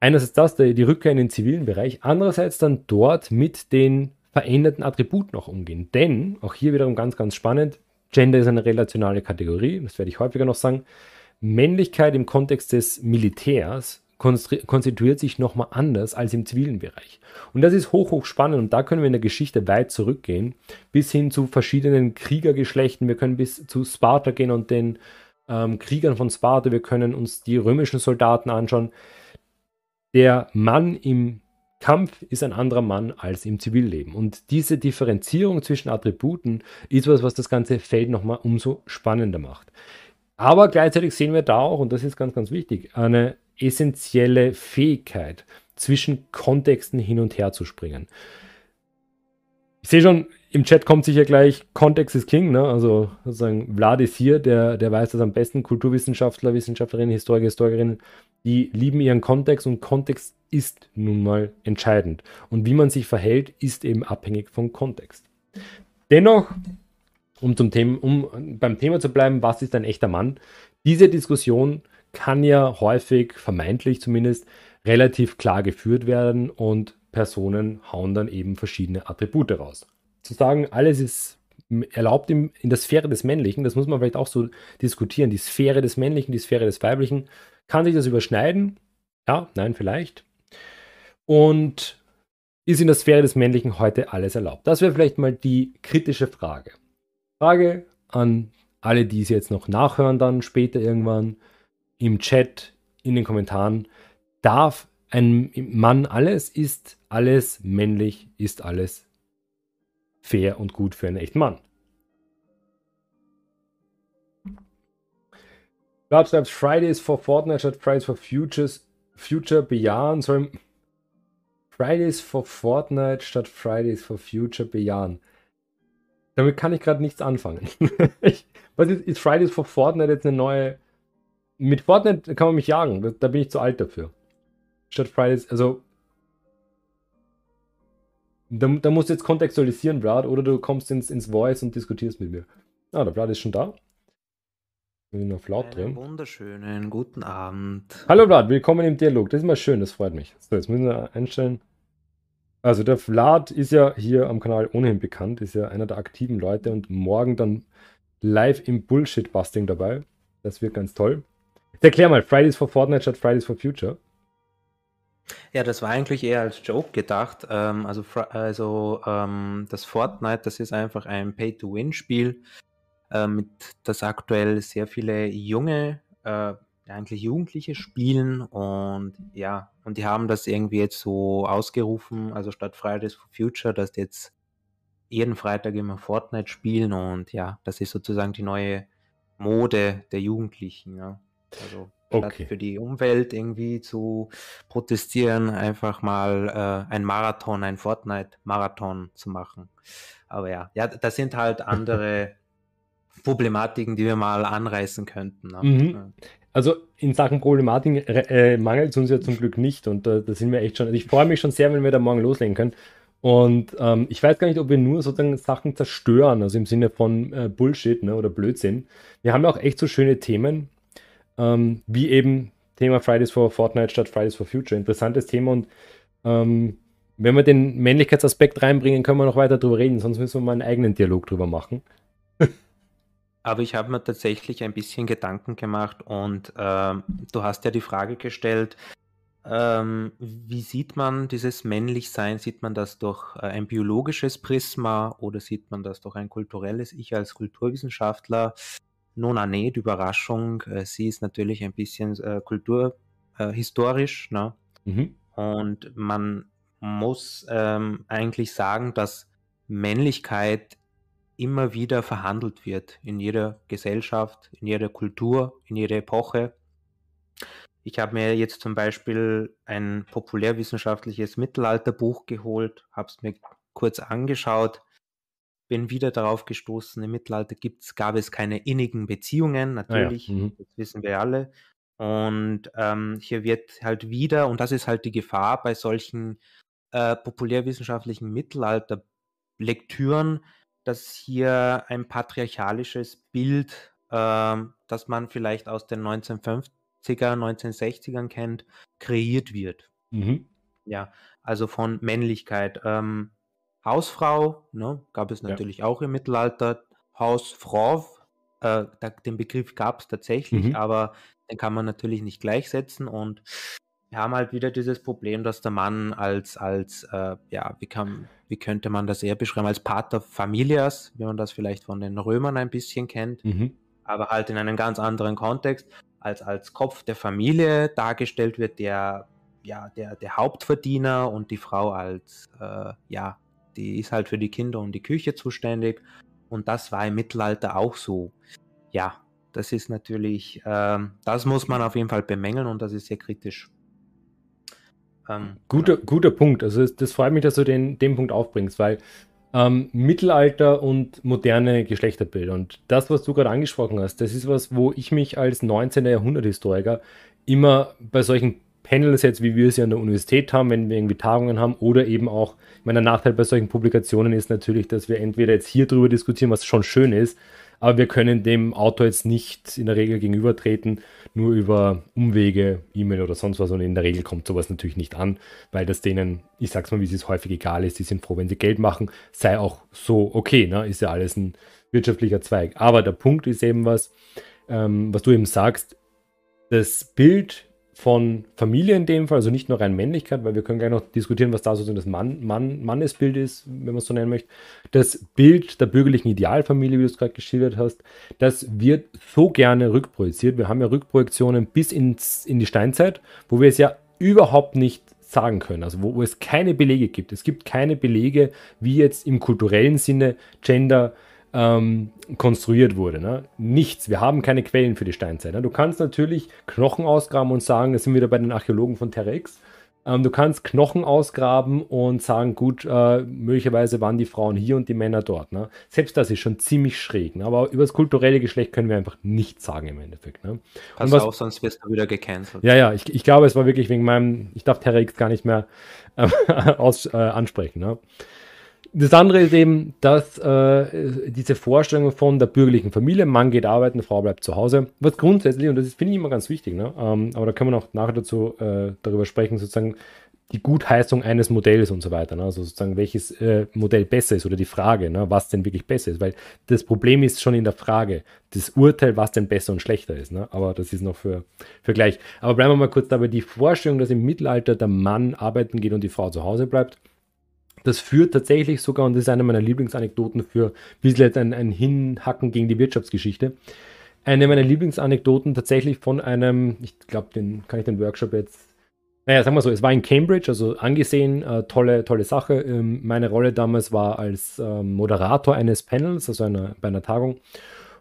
Einerseits das, die Rückkehr in den zivilen Bereich, andererseits dann dort mit den veränderten Attributen auch umgehen. Denn, auch hier wiederum ganz, ganz spannend, Gender ist eine relationale Kategorie, das werde ich häufiger noch sagen. Männlichkeit im Kontext des Militärs konstituiert sich nochmal anders als im zivilen Bereich. Und das ist hoch, hoch spannend und da können wir in der Geschichte weit zurückgehen, bis hin zu verschiedenen Kriegergeschlechten. Wir können bis zu Sparta gehen und den ähm, Kriegern von Sparta, wir können uns die römischen Soldaten anschauen. Der Mann im Kampf ist ein anderer Mann als im Zivilleben. Und diese Differenzierung zwischen Attributen ist was, was das ganze Feld nochmal umso spannender macht. Aber gleichzeitig sehen wir da auch, und das ist ganz, ganz wichtig, eine essentielle Fähigkeit, zwischen Kontexten hin und her zu springen. Ich sehe schon, im Chat kommt sicher gleich, Kontext ist King, ne? Also sozusagen Vlad ist hier, der, der weiß das am besten. Kulturwissenschaftler, Wissenschaftlerinnen, Historiker, Historikerinnen, die lieben ihren Kontext und Kontext ist nun mal entscheidend. Und wie man sich verhält, ist eben abhängig vom Kontext. Dennoch, um, zum Thema, um beim Thema zu bleiben, was ist ein echter Mann? Diese Diskussion kann ja häufig, vermeintlich zumindest, relativ klar geführt werden und Personen hauen dann eben verschiedene Attribute raus zu sagen, alles ist erlaubt in, der Sphäre des Männlichen, das muss man vielleicht auch so diskutieren, die Sphäre des Männlichen, die Sphäre des Weiblichen, kann sich das überschneiden? Ja, nein, vielleicht. Und ist in der Sphäre des Männlichen heute alles erlaubt? Das wäre vielleicht mal die kritische Frage. Frage an alle, die es jetzt noch nachhören, dann später irgendwann im Chat, in den Kommentaren. Darf ein Mann alles? Ist alles männlich? Ist alles fair und gut für einen echten Mann. Lab schreibt Fridays for Fortnite statt Fridays for Futures, Future Beyond. Sorry. Fridays for Fortnite statt Fridays for Future Beyond. Damit kann ich gerade nichts anfangen. was ist, ist Fridays for Fortnite jetzt eine neue. Mit Fortnite kann man mich jagen. Da bin ich zu alt dafür. Statt Fridays, also da, da musst du jetzt kontextualisieren, Brad, oder du kommst ins, ins Voice und diskutierst mit mir. Ah, der Brad ist schon da. Bin noch laut drin. Wunderschönen guten Abend. Hallo Vlad, willkommen im Dialog. Das ist mal schön, das freut mich. So, jetzt müssen wir einstellen. Also der Vlad ist ja hier am Kanal ohnehin bekannt, ist ja einer der aktiven Leute und morgen dann live im Bullshit-Busting dabei. Das wird ganz toll. Jetzt erklär mal, Fridays for Fortnite statt Fridays for Future. Ja, das war eigentlich eher als Joke gedacht. Ähm, also also ähm, das Fortnite, das ist einfach ein Pay-to-Win-Spiel, äh, mit das aktuell sehr viele junge, äh, eigentlich Jugendliche spielen und ja, und die haben das irgendwie jetzt so ausgerufen, also statt Fridays for Future, dass jetzt jeden Freitag immer Fortnite spielen und ja, das ist sozusagen die neue Mode der Jugendlichen. Ja. Also okay. für die Umwelt irgendwie zu protestieren, einfach mal äh, ein Marathon, ein Fortnite-Marathon zu machen. Aber ja, ja, das sind halt andere Problematiken, die wir mal anreißen könnten. Ne? Mhm. Also in Sachen Problematik äh, mangelt es uns ja zum Glück nicht und äh, da sind wir echt schon. Also ich freue mich schon sehr, wenn wir da morgen loslegen können. Und ähm, ich weiß gar nicht, ob wir nur sozusagen Sachen zerstören, also im Sinne von äh, Bullshit ne, oder Blödsinn. Wir haben ja auch echt so schöne Themen, ähm, wie eben Thema Fridays for Fortnite statt Fridays for Future. Interessantes Thema und ähm, wenn wir den Männlichkeitsaspekt reinbringen, können wir noch weiter drüber reden, sonst müssen wir mal einen eigenen Dialog drüber machen. Aber ich habe mir tatsächlich ein bisschen Gedanken gemacht und ähm, du hast ja die Frage gestellt, ähm, wie sieht man dieses Männlichsein? Sieht man das durch äh, ein biologisches Prisma oder sieht man das durch ein kulturelles? Ich als Kulturwissenschaftler, nona nicht, Überraschung, äh, sie ist natürlich ein bisschen äh, kulturhistorisch. Äh, ne? Mhm. Und man muss ähm, eigentlich sagen, dass Männlichkeit immer wieder verhandelt wird in jeder Gesellschaft, in jeder Kultur, in jeder Epoche. Ich habe mir jetzt zum Beispiel ein populärwissenschaftliches Mittelalterbuch geholt, habe es mir kurz angeschaut, bin wieder darauf gestoßen, im Mittelalter gibt's, gab es keine innigen Beziehungen, natürlich, ah ja. mhm. das wissen wir alle. Und ähm, hier wird halt wieder, und das ist halt die Gefahr bei solchen äh, populärwissenschaftlichen Mittelalterlektüren, dass hier ein patriarchalisches Bild, äh, das man vielleicht aus den 1950er, 1960ern kennt, kreiert wird. Mhm. Ja, also von Männlichkeit. Ähm, Hausfrau, ne, gab es natürlich ja. auch im Mittelalter. Hausfrau, äh, den Begriff gab es tatsächlich, mhm. aber den kann man natürlich nicht gleichsetzen und wir haben halt wieder dieses Problem, dass der Mann als, als äh, ja, wie, kann, wie könnte man das eher beschreiben, als Pater Familias, wie man das vielleicht von den Römern ein bisschen kennt, mhm. aber halt in einem ganz anderen Kontext, als als Kopf der Familie dargestellt wird, der, ja, der, der Hauptverdiener und die Frau als, äh, ja, die ist halt für die Kinder und die Küche zuständig und das war im Mittelalter auch so. Ja, das ist natürlich, äh, das muss man auf jeden Fall bemängeln und das ist sehr kritisch. Ähm, guter, genau. guter Punkt. Also das, das, freut mich, dass du den, den Punkt aufbringst, weil ähm, Mittelalter und moderne Geschlechterbilder und das, was du gerade angesprochen hast, das ist was, wo ich mich als 19. Jahrhundert-Historiker immer bei solchen Panels jetzt, wie wir sie an der Universität haben, wenn wir irgendwie Tagungen haben oder eben auch, ich meine, der Nachteil bei solchen Publikationen ist natürlich, dass wir entweder jetzt hier drüber diskutieren, was schon schön ist, aber wir können dem Autor jetzt nicht in der Regel gegenübertreten, nur über Umwege, E-Mail oder sonst was. Und in der Regel kommt sowas natürlich nicht an, weil das denen, ich sag's mal, wie es häufig egal ist, die sind froh, wenn sie Geld machen, sei auch so okay, ne? ist ja alles ein wirtschaftlicher Zweig. Aber der Punkt ist eben was, ähm, was du eben sagst, das Bild von Familie in dem Fall, also nicht nur rein Männlichkeit, weil wir können gleich noch diskutieren, was da so das Mann, Mann, Mannesbild ist, wenn man es so nennen möchte. Das Bild der bürgerlichen Idealfamilie, wie du es gerade geschildert hast, das wird so gerne rückprojiziert. Wir haben ja Rückprojektionen bis ins, in die Steinzeit, wo wir es ja überhaupt nicht sagen können, also wo, wo es keine Belege gibt. Es gibt keine Belege, wie jetzt im kulturellen Sinne Gender ähm, konstruiert wurde. Ne? Nichts. Wir haben keine Quellen für die Steinzeit. Ne? Du kannst natürlich Knochen ausgraben und sagen, das sind wieder bei den Archäologen von Terex. Ähm, du kannst Knochen ausgraben und sagen, gut, äh, möglicherweise waren die Frauen hier und die Männer dort. Ne? Selbst das ist schon ziemlich schräg. Ne? Aber über das kulturelle Geschlecht können wir einfach nichts sagen im Endeffekt. Ne? Pass was, auf, sonst wirst du wieder gecancelt. Ja, ja, ich, ich glaube, es war wirklich wegen meinem, ich darf Terex gar nicht mehr äh, aus, äh, ansprechen. Ne? Das andere ist eben, dass äh, diese Vorstellung von der bürgerlichen Familie, Mann geht arbeiten, Frau bleibt zu Hause, was grundsätzlich, und das finde ich immer ganz wichtig, ne? ähm, aber da können wir noch nachher dazu äh, darüber sprechen, sozusagen die Gutheißung eines Modells und so weiter, ne? also sozusagen welches äh, Modell besser ist oder die Frage, ne? was denn wirklich besser ist, weil das Problem ist schon in der Frage, das Urteil, was denn besser und schlechter ist, ne? aber das ist noch für, für gleich. Aber bleiben wir mal kurz dabei, die Vorstellung, dass im Mittelalter der Mann arbeiten geht und die Frau zu Hause bleibt, das führt tatsächlich sogar, und das ist eine meiner Lieblingsanekdoten für ein bisschen ein, ein Hinhacken gegen die Wirtschaftsgeschichte. Eine meiner Lieblingsanekdoten tatsächlich von einem, ich glaube, den kann ich den Workshop jetzt naja, sagen wir so, es war in Cambridge, also angesehen, äh, tolle, tolle Sache. Ähm, meine Rolle damals war als ähm, Moderator eines Panels, also einer, bei einer Tagung,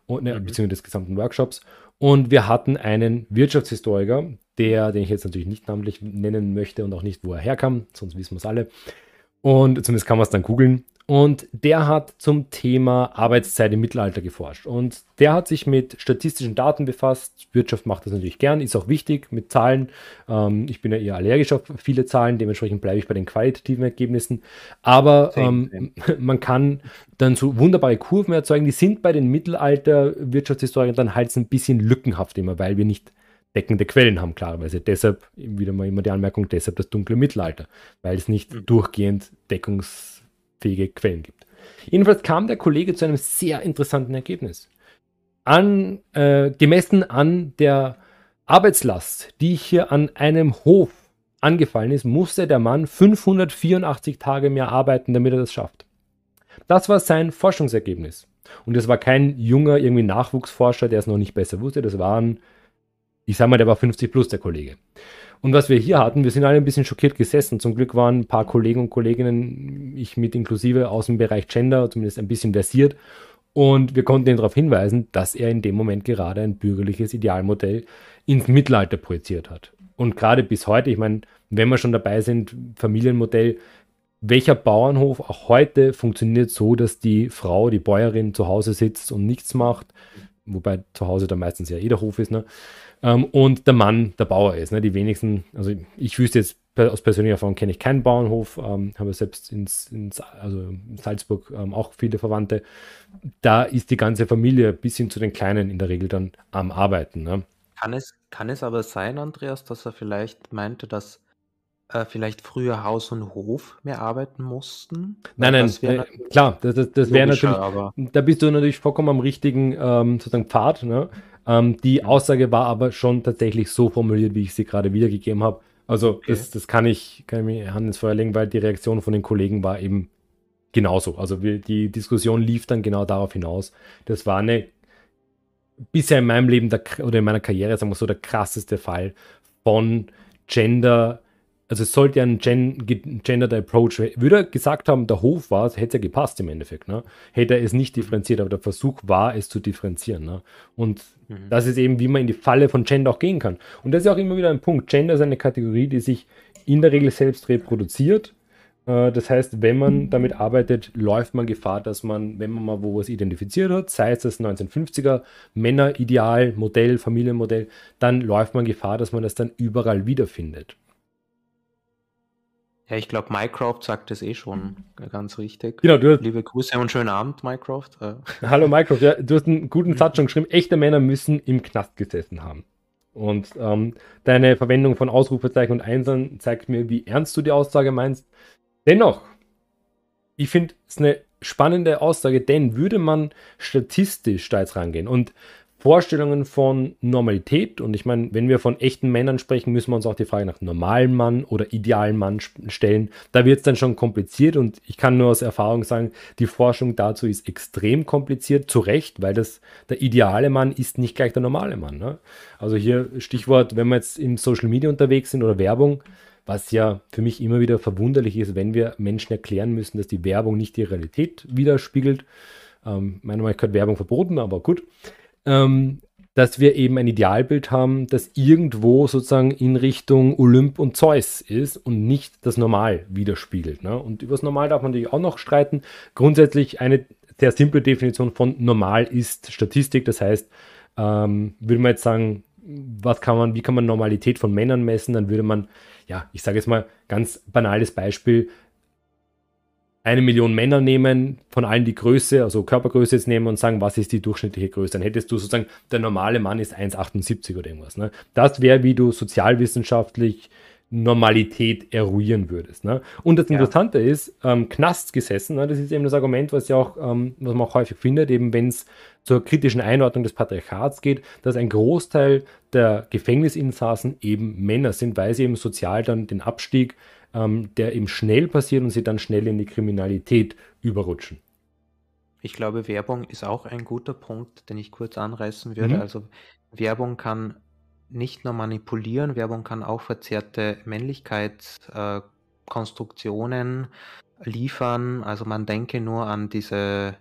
und, ne, mhm. beziehungsweise des gesamten Workshops. Und wir hatten einen Wirtschaftshistoriker, der, den ich jetzt natürlich nicht namentlich nennen möchte und auch nicht, wo er herkam, sonst wissen wir es alle. Und zumindest kann man es dann googeln. Und der hat zum Thema Arbeitszeit im Mittelalter geforscht. Und der hat sich mit statistischen Daten befasst. Wirtschaft macht das natürlich gern, ist auch wichtig mit Zahlen. Ähm, ich bin ja eher allergisch auf viele Zahlen, dementsprechend bleibe ich bei den qualitativen Ergebnissen. Aber ähm, man kann dann so wunderbare Kurven erzeugen. Die sind bei den Mittelalter-Wirtschaftshistorikern dann halt ein bisschen lückenhaft immer, weil wir nicht deckende Quellen haben, klarerweise. Deshalb wieder mal immer die Anmerkung, deshalb das dunkle Mittelalter, weil es nicht mhm. durchgehend Deckungs fähige Quellen gibt. Jedenfalls kam der Kollege zu einem sehr interessanten Ergebnis. An, äh, gemessen an der Arbeitslast, die hier an einem Hof angefallen ist, musste der Mann 584 Tage mehr arbeiten, damit er das schafft. Das war sein Forschungsergebnis. Und es war kein junger, irgendwie Nachwuchsforscher, der es noch nicht besser wusste. Das waren, ich sag mal, der war 50 plus, der Kollege. Und was wir hier hatten, wir sind alle ein bisschen schockiert gesessen. Zum Glück waren ein paar Kollegen und Kolleginnen, ich mit inklusive, aus dem Bereich Gender, zumindest ein bisschen versiert. Und wir konnten ihn darauf hinweisen, dass er in dem Moment gerade ein bürgerliches Idealmodell ins Mittelalter projiziert hat. Und gerade bis heute, ich meine, wenn wir schon dabei sind, Familienmodell, welcher Bauernhof auch heute funktioniert so, dass die Frau, die Bäuerin zu Hause sitzt und nichts macht, wobei zu Hause da meistens ja jeder Hof ist, ne? Ähm, und der Mann der Bauer ist. Ne? Die wenigsten, also ich wüsste jetzt aus persönlicher Erfahrung kenne ich keinen Bauernhof, ähm, habe selbst ins, ins, also in Salzburg ähm, auch viele Verwandte. Da ist die ganze Familie bis hin zu den Kleinen in der Regel dann am Arbeiten. Ne? Kann, es, kann es aber sein, Andreas, dass er vielleicht meinte, dass äh, vielleicht früher Haus und Hof mehr arbeiten mussten? Nein, nein, äh, klar, das, das, das wäre natürlich, aber da bist du natürlich vollkommen am richtigen ähm, sozusagen Pfad. Ne? Ähm, die Aussage war aber schon tatsächlich so formuliert, wie ich sie gerade wiedergegeben habe. Also okay. das, das kann ich, kann ich mir Hand ins Feuer legen, weil die Reaktion von den Kollegen war eben genauso. Also wir, die Diskussion lief dann genau darauf hinaus. Das war eine bisher in meinem Leben der, oder in meiner Karriere, sagen wir so, der krasseste Fall von Gender also es sollte ja ein Gen gendered Approach, würde er gesagt haben, der Hof war es, hätte es ja gepasst im Endeffekt. Ne? Hätte er es nicht differenziert, aber der Versuch war, es zu differenzieren. Ne? Und mhm. das ist eben, wie man in die Falle von Gender auch gehen kann. Und das ist auch immer wieder ein Punkt. Gender ist eine Kategorie, die sich in der Regel selbst reproduziert. Äh, das heißt, wenn man damit arbeitet, läuft man Gefahr, dass man, wenn man mal wo was identifiziert hat, sei es das 1950er Männerideal, Modell, Familienmodell, dann läuft man Gefahr, dass man das dann überall wiederfindet. Ja, ich glaube, Mycroft sagt es eh schon ganz richtig. Genau, du hast, Liebe Grüße und schönen Abend, Mycroft. Äh. Hallo Mycroft, ja, du hast einen guten Satz schon geschrieben. Echte Männer müssen im Knast gesessen haben. Und ähm, deine Verwendung von Ausrufezeichen und Einsern zeigt mir, wie ernst du die Aussage meinst. Dennoch, ich finde es eine spannende Aussage, denn würde man statistisch da jetzt rangehen und Vorstellungen von Normalität. Und ich meine, wenn wir von echten Männern sprechen, müssen wir uns auch die Frage nach normalen Mann oder idealen Mann stellen. Da wird es dann schon kompliziert und ich kann nur aus Erfahrung sagen, die Forschung dazu ist extrem kompliziert, zu Recht, weil das der ideale Mann ist nicht gleich der normale Mann. Ne? Also hier Stichwort, wenn wir jetzt in Social Media unterwegs sind oder Werbung, was ja für mich immer wieder verwunderlich ist, wenn wir Menschen erklären müssen, dass die Werbung nicht die Realität widerspiegelt. Ähm, meiner Meinung nach gehört Werbung verboten, aber gut ähm, dass wir eben ein Idealbild haben, das irgendwo sozusagen in Richtung Olymp und Zeus ist und nicht das Normal widerspiegelt. Ne? Und über das Normal darf man natürlich auch noch streiten. Grundsätzlich eine sehr simple Definition von Normal ist Statistik. Das heißt, ähm, würde man jetzt sagen, was kann man, wie kann man Normalität von Männern messen, dann würde man, ja, ich sage jetzt mal ganz banales Beispiel, eine Million Männer nehmen, von allen die Größe, also Körpergröße jetzt nehmen und sagen, was ist die durchschnittliche Größe? Dann hättest du sozusagen, der normale Mann ist 1,78 oder irgendwas. Ne? Das wäre, wie du sozialwissenschaftlich Normalität eruieren würdest. Ne? Und das Interessante ja. ist, ähm, Knast gesessen, ne? das ist eben das Argument, was ja auch, ähm, was man auch häufig findet, eben wenn es zur kritischen Einordnung des Patriarchats geht, dass ein Großteil der Gefängnisinsassen eben Männer sind, weil sie eben sozial dann den Abstieg ähm, der eben schnell passiert und sie dann schnell in die Kriminalität überrutschen. Ich glaube, Werbung ist auch ein guter Punkt, den ich kurz anreißen würde. Mhm. Also Werbung kann nicht nur manipulieren, Werbung kann auch verzerrte Männlichkeitskonstruktionen äh, liefern. Also man denke nur an diese,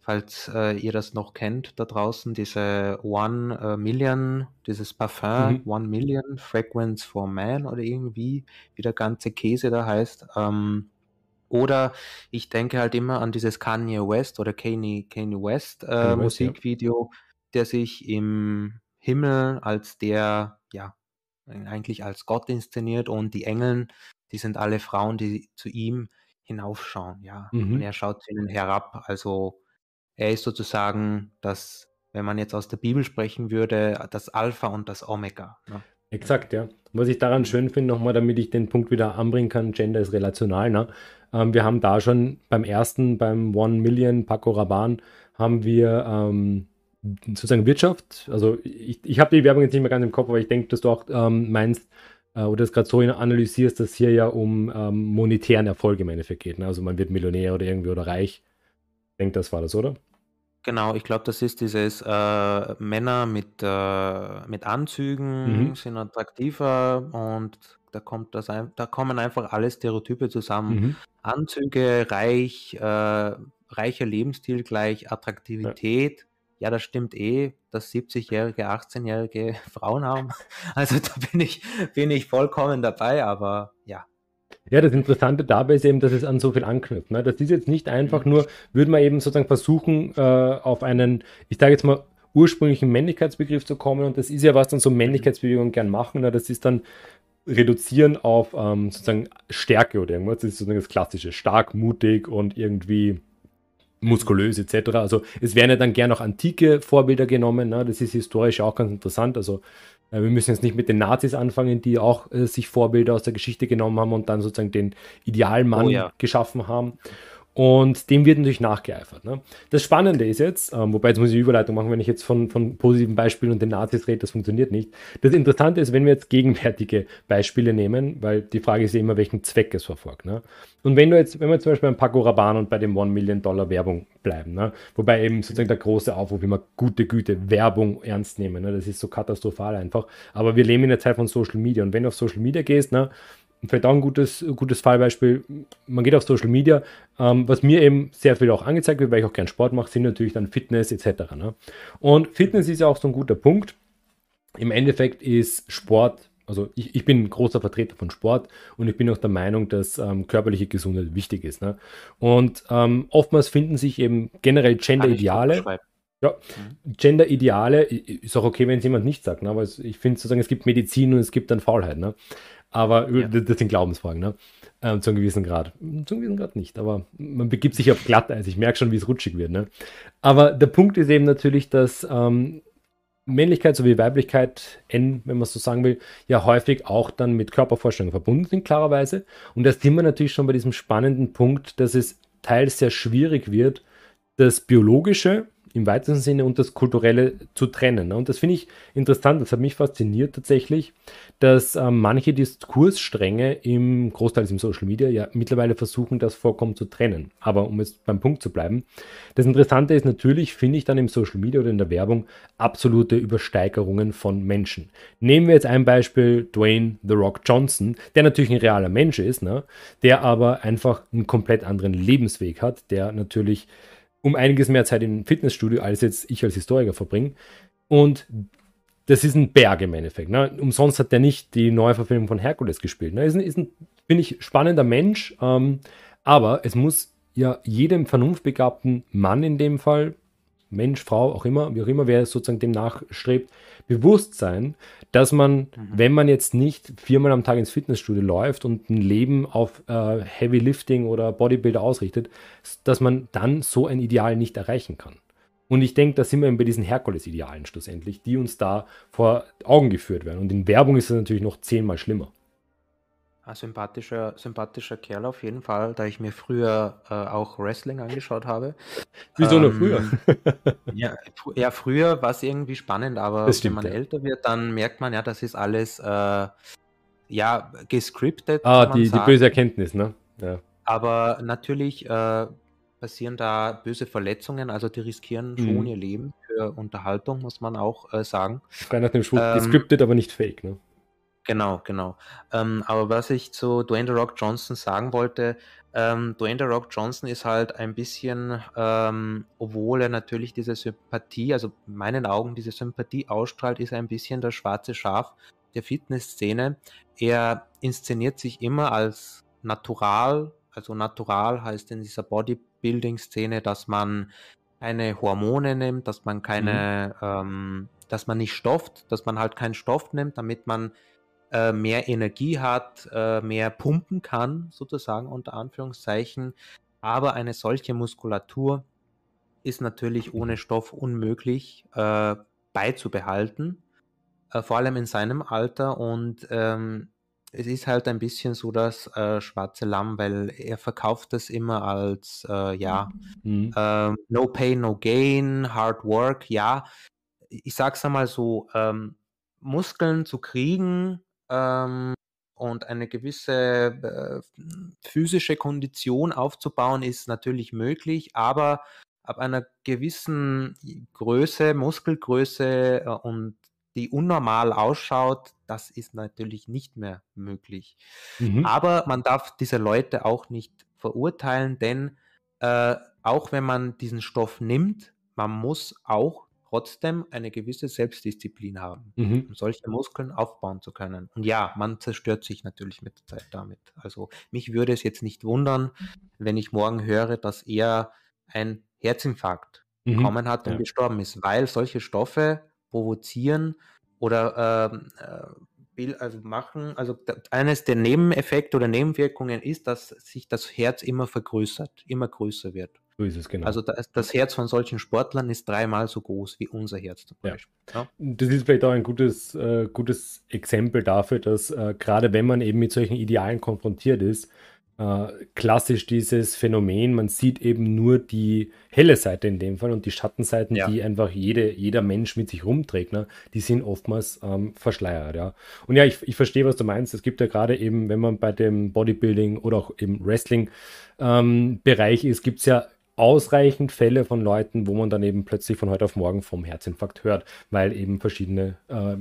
falls äh, ihr das noch kennt da draußen, diese One äh, Million, dieses Parfum, mhm. One Million Fragrance for Man oder irgendwie, wie der ganze Käse da heißt. Ähm, oder ich denke halt immer an dieses Kanye West oder Kanye, Kanye West, äh, West Musikvideo, ja. der sich im Himmel als der, ja, eigentlich als Gott inszeniert und die Engeln, die sind alle Frauen, die zu ihm hinaufschauen, ja. Mhm. Und er schaut zu ihnen herab. Also er ist sozusagen das, wenn man jetzt aus der Bibel sprechen würde, das Alpha und das Omega. Ne? Exakt, ja. Was ich daran schön finde, nochmal, damit ich den Punkt wieder anbringen kann, Gender ist relational. Ne? Ähm, wir haben da schon beim ersten, beim One Million Paco Rabanne, haben wir ähm, sozusagen Wirtschaft. Also ich, ich habe die Werbung jetzt nicht mehr ganz im Kopf, aber ich denke, dass du auch ähm, meinst äh, oder das gerade so analysierst, dass hier ja um ähm, monetären Erfolg im Endeffekt geht. Ne? Also man wird Millionär oder irgendwie oder reich. Ich denke, das war das, oder? Genau, ich glaube, das ist dieses äh, Männer mit, äh, mit Anzügen mhm. sind attraktiver und da kommt das ein, da kommen einfach alle Stereotype zusammen. Mhm. Anzüge, reich, äh, reicher Lebensstil gleich Attraktivität. Ja. ja, das stimmt eh, dass 70-jährige, 18-jährige Frauen haben. Also da bin ich, bin ich vollkommen dabei, aber ja. Ja, das Interessante dabei ist eben, dass es an so viel anknüpft. Ne? Das ist jetzt nicht einfach nur, würde man eben sozusagen versuchen, äh, auf einen, ich sage jetzt mal, ursprünglichen Männlichkeitsbegriff zu kommen. Und das ist ja, was dann so Männlichkeitsbewegungen gern machen. Ne? Das ist dann reduzieren auf ähm, sozusagen Stärke oder irgendwas. Das ist sozusagen das Klassische. Stark, mutig und irgendwie muskulös etc. Also es werden ja dann gern auch antike Vorbilder genommen. Ne? Das ist historisch auch ganz interessant. Also äh, wir müssen jetzt nicht mit den Nazis anfangen, die auch äh, sich Vorbilder aus der Geschichte genommen haben und dann sozusagen den Idealmann oh, ja. geschaffen haben. Und dem wird natürlich nachgeeifert. Ne? Das Spannende ist jetzt, ähm, wobei jetzt muss ich Überleitung machen, wenn ich jetzt von, von positiven Beispielen und den Nazis rede, das funktioniert nicht. Das Interessante ist, wenn wir jetzt gegenwärtige Beispiele nehmen, weil die Frage ist ja immer, welchen Zweck es verfolgt. Ne? Und wenn du jetzt, wenn wir zum Beispiel beim Paco Rabanne und bei dem One Million Dollar Werbung bleiben, ne? wobei eben sozusagen der große Aufruf immer gute Güte, Werbung ernst nehmen, ne? das ist so katastrophal einfach. Aber wir leben in der Zeit von Social Media und wenn du auf Social Media gehst, ne, vielleicht auch ein gutes, gutes Fallbeispiel. Man geht auf Social Media. Ähm, was mir eben sehr viel auch angezeigt wird, weil ich auch gern Sport mache, sind natürlich dann Fitness etc. Ne? Und Fitness ist ja auch so ein guter Punkt. Im Endeffekt ist Sport, also ich, ich bin ein großer Vertreter von Sport und ich bin auch der Meinung, dass ähm, körperliche Gesundheit wichtig ist. Ne? Und ähm, oftmals finden sich eben generell Gender-Ideale. Ja, mhm. Gender-Ideale ist auch okay, wenn es jemand nicht sagt, ne? aber ich finde sozusagen, es gibt Medizin und es gibt dann Faulheit. Ne? Aber ja. das, sind Glaubensfragen, ne? Ähm, zu einem gewissen Grad. Zu einem gewissen Grad nicht, aber man begibt sich auf Glatteis. Ich merke schon, wie es rutschig wird. Ne? Aber der Punkt ist eben natürlich, dass ähm, Männlichkeit sowie Weiblichkeit, N, wenn man es so sagen will, ja häufig auch dann mit Körpervorstellungen verbunden sind, klarerweise. Und da sind wir natürlich schon bei diesem spannenden Punkt, dass es teils sehr schwierig wird, das Biologische im weitesten Sinne und das Kulturelle zu trennen. Ne? Und das finde ich interessant, das hat mich fasziniert tatsächlich, dass äh, manche Diskursstränge im Großteil im Social Media ja mittlerweile versuchen, das vollkommen zu trennen. Aber um jetzt beim Punkt zu bleiben, das Interessante ist natürlich, finde ich dann im Social Media oder in der Werbung absolute Übersteigerungen von Menschen. Nehmen wir jetzt ein Beispiel Dwayne The Rock Johnson, der natürlich ein realer Mensch ist, ne? der aber einfach einen komplett anderen Lebensweg hat, der natürlich um einiges mehr Zeit im Fitnessstudio, als jetzt ich als Historiker verbringe. Und das ist ein Berg im Endeffekt. Ne? Umsonst hat der nicht die neue Verfilmung von Herkules gespielt. Ne? Ist ein, ist ein finde ich, spannender Mensch, ähm, aber es muss ja jedem vernunftbegabten Mann in dem Fall Mensch, Frau, auch immer, wie auch immer, wer sozusagen dem nachstrebt, bewusst sein, dass man, mhm. wenn man jetzt nicht viermal am Tag ins Fitnessstudio läuft und ein Leben auf äh, Heavy Lifting oder Bodybuilder ausrichtet, dass man dann so ein Ideal nicht erreichen kann. Und ich denke, da sind wir eben bei diesen Herkules-Idealen schlussendlich, die uns da vor Augen geführt werden. Und in Werbung ist es natürlich noch zehnmal schlimmer. Ein sympathischer, sympathischer Kerl auf jeden Fall, da ich mir früher äh, auch Wrestling angeschaut habe. Wieso ähm, nur früher? ja, ja, früher war es irgendwie spannend, aber stimmt, wenn man ja. älter wird, dann merkt man ja, das ist alles äh, ja gescriptet. Ah, die, die böse Erkenntnis, ne? Ja. Aber natürlich, äh, passieren da böse Verletzungen, also die riskieren schon Mhm. ihr Leben für Unterhaltung, muss man auch äh, sagen. Frei nach dem Spruch, Ähm, gescriptet, aber nicht fake, ne? Genau, genau. Ähm, aber was ich zu Dwayne The Rock Johnson sagen wollte, ähm, Dwayne The Rock Johnson ist halt ein bisschen, ähm, obwohl er natürlich diese Sympathie, also in meinen Augen diese Sympathie ausstrahlt, ist er ein bisschen das schwarze Schaf der Fitnessszene. Er inszeniert sich immer als natural, also natural heißt in dieser Bodybuilding-Szene, dass man keine Hormone nimmt, dass man keine, ähm, dass man nicht stofft, dass man halt keinen Stoff nimmt, damit man äh, mehr Energie hat, äh, mehr pumpen kann, sozusagen unter Anführungszeichen. Aber eine solche Muskulatur ist natürlich ohne Stoff unmöglich äh, beizubehalten, äh, vor allem in seinem Alter. Und ähm, es ist halt ein bisschen so das schwarze Lamm, weil er verkauft das immer als, ja, Mhm. ähm, no pain, no gain, hard work, ja. Ich sag's einmal so, ähm, Muskeln zu kriegen ähm, und eine gewisse äh, physische Kondition aufzubauen, ist natürlich möglich, aber ab einer gewissen Größe, Muskelgröße äh, und die unnormal ausschaut, das ist natürlich nicht mehr möglich. Mhm. Aber man darf diese Leute auch nicht verurteilen, denn äh, auch wenn man diesen Stoff nimmt, man muss auch trotzdem eine gewisse Selbstdisziplin haben, Mhm. um solche Muskeln aufbauen zu können. Und ja, man zerstört sich natürlich mit der Zeit damit. Also mich würde es jetzt nicht wundern, wenn ich morgen höre, dass er ein Herzinfarkt Mhm. bekommen hat und Ja. gestorben ist, weil solche Stoffe provozieren oder ähm, äh, will also machen, also eines der Nebeneffekte oder Nebenwirkungen ist, dass sich das Herz immer vergrößert, immer größer wird. So ist es, genau. Also das, das Herz von solchen Sportlern ist dreimal so groß wie unser Herz zum Ja. Beispiel. Ja. Das ist vielleicht auch ein gutes, äh, gutes Exempel dafür, dass äh, gerade wenn man eben mit solchen Idealen konfrontiert ist, äh, klassisch dieses Phänomen, man sieht eben nur die helle Seite in dem Fall und die Schattenseiten, Ja. die einfach jede, jeder Mensch mit sich rumträgt, ne, die sind oftmals ähm, verschleiert, ja. Und ja, ich, ich verstehe, was du meinst. Es gibt ja gerade eben, wenn man bei dem Bodybuilding oder auch im Wrestling-Bereich ist, gibt es ja ausreichend Fälle von Leuten, wo man dann eben plötzlich von heute auf morgen vom Herzinfarkt hört, weil eben verschiedene äh,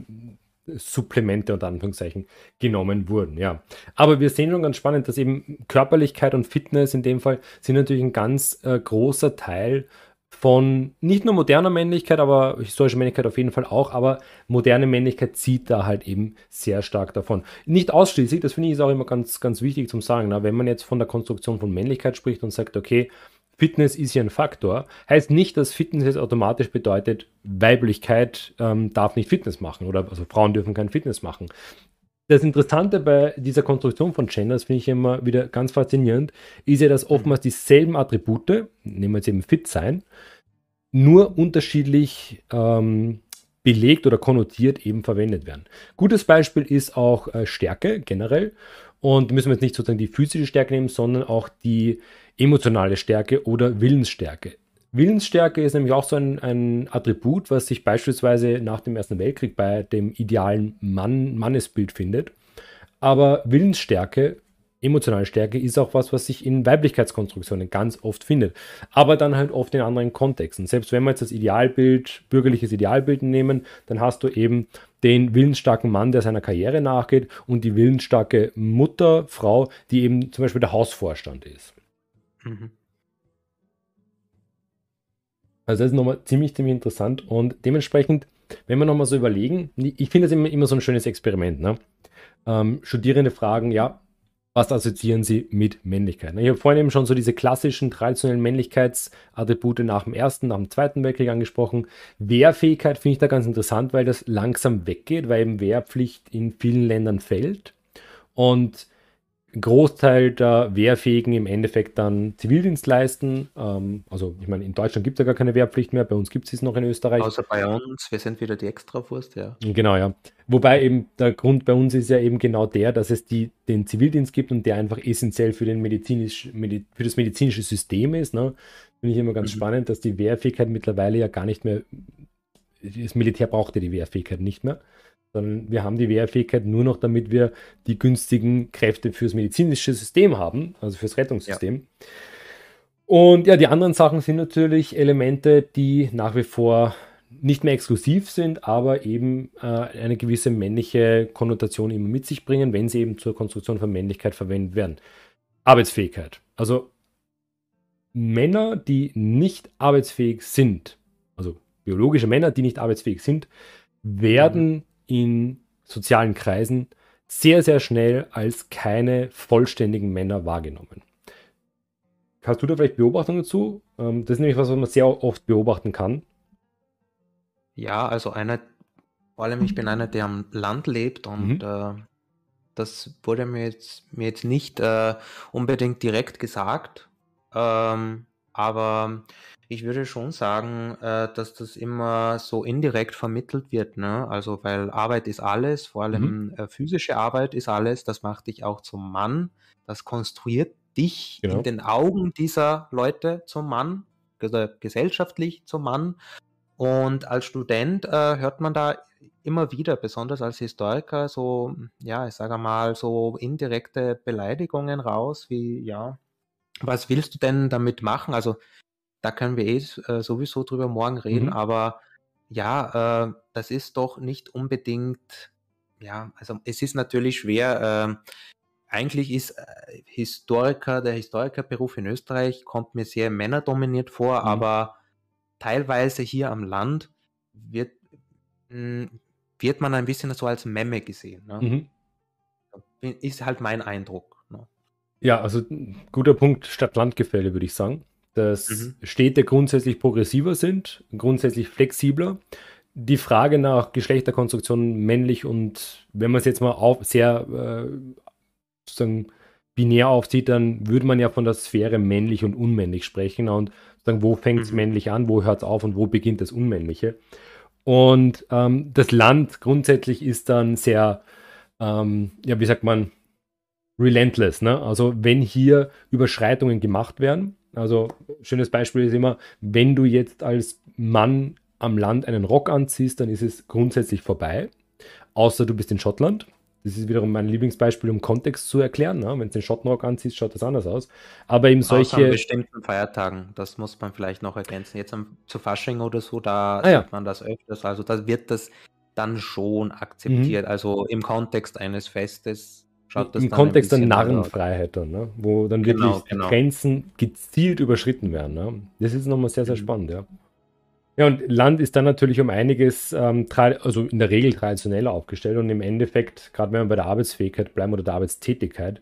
Supplemente unter Anführungszeichen genommen wurden. Ja, aber wir sehen schon ganz spannend, dass eben Körperlichkeit und Fitness in dem Fall sind natürlich ein ganz äh, großer Teil von nicht nur moderner Männlichkeit, aber historischer Männlichkeit auf jeden Fall auch, aber moderne Männlichkeit zieht da halt eben sehr stark davon. Nicht ausschließlich, das finde ich ist auch immer ganz, ganz wichtig zum sagen. Na, wenn man jetzt von der Konstruktion von Männlichkeit spricht und sagt, okay, Fitness ist ja ein Faktor, heißt nicht, dass Fitness jetzt automatisch bedeutet, Weiblichkeit ähm, darf nicht Fitness machen oder also Frauen dürfen kein Fitness machen. Das Interessante bei dieser Konstruktion von Genders finde ich immer wieder ganz faszinierend, ist ja, dass oftmals dieselben Attribute, nehmen wir jetzt eben fit sein, nur unterschiedlich ähm, belegt oder konnotiert eben verwendet werden. Gutes Beispiel ist auch äh, Stärke generell. Und müssen wir jetzt nicht sozusagen die physische Stärke nehmen, sondern auch die emotionale Stärke oder Willensstärke. Willensstärke ist nämlich auch so ein, ein Attribut, was sich beispielsweise nach dem Ersten Weltkrieg bei dem idealen Mann, Mannesbild findet. Aber Willensstärke, emotionale Stärke ist auch was, was sich in Weiblichkeitskonstruktionen ganz oft findet. Aber dann halt oft in anderen Kontexten. Selbst wenn wir jetzt das Idealbild, bürgerliches Idealbild nehmen, dann hast du eben den willensstarken Mann, der seiner Karriere nachgeht und die willensstarke Mutter, Frau, die eben zum Beispiel der Hausvorstand ist. Mhm. Also das ist nochmal ziemlich, ziemlich interessant und dementsprechend, wenn wir nochmal so überlegen, ich finde das immer, immer so ein schönes Experiment. Ne? Ähm, Studierende fragen, ja, was assoziieren sie mit Männlichkeit? Ich habe vorhin eben schon so diese klassischen traditionellen Männlichkeitsattribute nach dem Ersten, nach dem Zweiten Weltkrieg angesprochen. Wehrfähigkeit finde ich da ganz interessant, weil das langsam weggeht, weil eben Wehrpflicht in vielen Ländern fällt und Großteil der Wehrfähigen im Endeffekt dann Zivildienst leisten. Ähm, also ich meine, in Deutschland gibt es ja gar keine Wehrpflicht mehr, bei uns gibt es es noch in Österreich. Außer bei uns, wir sind wieder die Extrawurst, ja. Genau, ja. Wobei eben der Grund bei uns ist ja eben genau der, dass es die, den Zivildienst gibt und der einfach essentiell für, den medizinisch, medi für das medizinische System ist. Ne? Finde ich immer ganz Mhm. spannend, dass die Wehrfähigkeit mittlerweile ja gar nicht mehr, das Militär braucht ja die Wehrfähigkeit nicht mehr, sondern wir haben die Wehrfähigkeit nur noch, damit wir die günstigen Kräfte fürs medizinische System haben, also fürs Rettungssystem. Und ja, die anderen Sachen sind natürlich Elemente, die nach wie vor nicht mehr exklusiv sind, aber eben äh, eine gewisse männliche Konnotation immer mit sich bringen, wenn sie eben zur Konstruktion von Männlichkeit verwendet werden. Arbeitsfähigkeit. Also Männer, die nicht arbeitsfähig sind, also biologische Männer, die nicht arbeitsfähig sind, werden mhm. In sozialen Kreisen sehr, sehr schnell als keine vollständigen Männer wahrgenommen. Hast du da vielleicht Beobachtungen dazu? Ähm, das ist nämlich was, was man sehr oft beobachten kann. Ja, also einer, vor allem ich bin einer, der am Land lebt und mhm. äh, das wurde mir jetzt, mir jetzt nicht äh, unbedingt direkt gesagt, ähm, aber ich würde schon sagen, äh, dass das immer so indirekt vermittelt wird, ne? Also, weil Arbeit ist alles, vor Mhm. allem äh, physische Arbeit ist alles, das macht dich auch zum Mann, das konstruiert dich in den Augen dieser Leute zum Mann, gesellschaftlich zum Mann. Und als Student äh, hört man da immer wieder, besonders als Historiker, so, ja, ich sage mal, so indirekte Beleidigungen raus, wie, ja, was willst du denn damit machen? Also da können wir eh äh, sowieso drüber morgen reden, mhm. aber ja, äh, das ist doch nicht unbedingt, ja, also es ist natürlich schwer. Äh, eigentlich ist äh, Historiker, der Historikerberuf in Österreich kommt mir sehr männerdominiert vor, mhm. aber teilweise hier am Land wird, mh, hm, wird man ein bisschen so als Memme gesehen. Ne? Mhm. Ist halt mein Eindruck. Ja, also guter Punkt Stadt-Land-Gefälle, würde ich sagen dass mhm. Städte grundsätzlich progressiver sind, grundsätzlich flexibler. Die Frage nach Geschlechterkonstruktion männlich und wenn man es jetzt mal auf, sehr äh, sozusagen binär aufzieht, dann würde man ja von der Sphäre männlich und unmännlich sprechen und sagen, wo fängt es mhm. männlich an, wo hört es auf und wo beginnt das Unmännliche. Und ähm, das Land grundsätzlich ist dann sehr, ähm, ja, wie sagt man, relentless. Ne? Also wenn hier Überschreitungen gemacht werden, also schönes Beispiel ist immer, wenn du jetzt als Mann am Land einen Rock anziehst, dann ist es grundsätzlich vorbei. Außer du bist in Schottland. Das ist wiederum mein Lieblingsbeispiel, um Kontext zu erklären. Ne? Wenn du den Schottenrock anziehst, schaut das anders aus. Aber eben solche. Außer an bestimmten Feiertagen, das muss man vielleicht noch ergänzen. Jetzt am, zu Fasching oder so, da ah, ja. sieht man das öfters. Also da wird das dann schon akzeptiert. Mhm. Also im Kontext eines Festes Schaut Im Kontext der Narrenfreiheit dann, ne? wo dann genau, wirklich genau. Grenzen gezielt überschritten werden. Ne? Das ist nochmal sehr, sehr mhm. spannend, ja. Ja, und Land ist dann natürlich um einiges, ähm, also in der Regel traditioneller aufgestellt und im Endeffekt, gerade wenn wir bei der Arbeitsfähigkeit bleiben oder der Arbeitstätigkeit,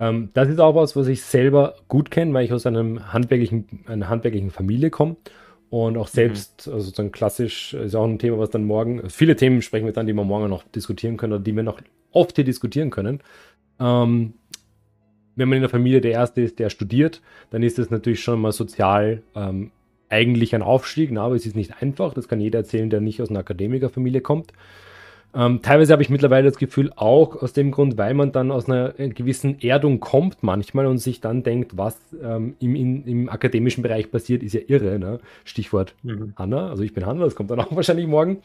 ähm, das ist auch was, was ich selber gut kenne, weil ich aus einem handwerklichen, einer handwerklichen Familie komme und auch selbst, mhm. also sozusagen klassisch, ist auch ein Thema, was dann morgen, viele Themen sprechen wir dann, die wir morgen noch diskutieren können oder die wir noch oft hier diskutieren können. Ähm, wenn man in der Familie der Erste ist, der studiert, dann ist das natürlich schon mal sozial ähm, eigentlich ein Aufstieg, na, aber es ist nicht einfach. Das kann jeder erzählen, der nicht aus einer Akademikerfamilie kommt. Ähm, teilweise habe ich mittlerweile das Gefühl, auch aus dem Grund, weil man dann aus einer äh, gewissen Erdung kommt manchmal und sich dann denkt, was ähm, im, in, im akademischen Bereich passiert, ist ja irre. Ne? Stichwort mhm. Hanna, also ich bin Hanna, das kommt dann auch wahrscheinlich morgen.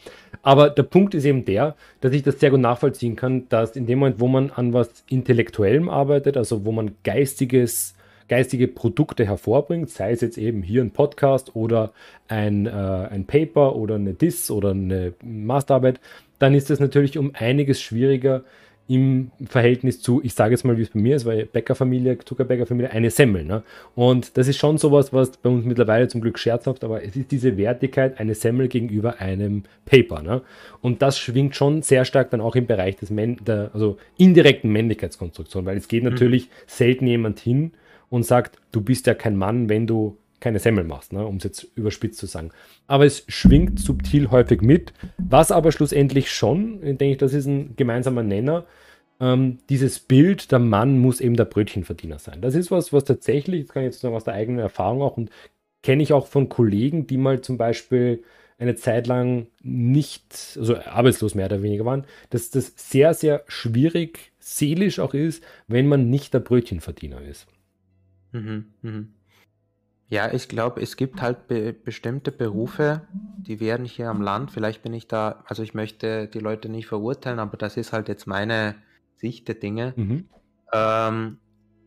Aber der Punkt ist eben der, dass ich das sehr gut nachvollziehen kann, dass in dem Moment, wo man an was Intellektuellem arbeitet, also wo man geistiges geistige Produkte hervorbringt, sei es jetzt eben hier ein Podcast oder ein, äh, ein Paper oder eine DIS oder eine Masterarbeit, dann ist es natürlich um einiges schwieriger im Verhältnis zu, ich sage jetzt mal, wie es bei mir ist, weil Bäckerfamilie, Zuckerbäckerfamilie, eine Semmel. Ne? Und das ist schon sowas, was bei uns mittlerweile zum Glück scherzhaft, aber es ist diese Wertigkeit, eine Semmel gegenüber einem Paper. Ne? Und das schwingt schon sehr stark dann auch im Bereich des Män der, also indirekten Männlichkeitskonstruktion, weil es geht mhm. natürlich mhm. selten jemand hin und sagt, du bist ja kein Mann, wenn du keine Semmel machst, ne, um es jetzt überspitzt zu sagen. Aber es schwingt subtil häufig mit, was aber schlussendlich schon, denke ich, das ist ein gemeinsamer Nenner, ähm, dieses Bild, der Mann muss eben der Brötchenverdiener sein. Das ist was, was tatsächlich, das kann ich jetzt sagen aus der eigenen Erfahrung auch und kenne ich auch von Kollegen, die mal zum Beispiel eine Zeit lang nicht, also arbeitslos mehr oder weniger waren, dass das sehr, sehr schwierig seelisch auch ist, wenn man nicht der Brötchenverdiener ist. Mhm, mhm. Ja, ich glaube, es gibt halt be bestimmte Berufe, die werden hier am Land, vielleicht bin ich da, also ich möchte die Leute nicht verurteilen, aber das ist halt jetzt meine Sicht der Dinge. Mhm. Ähm,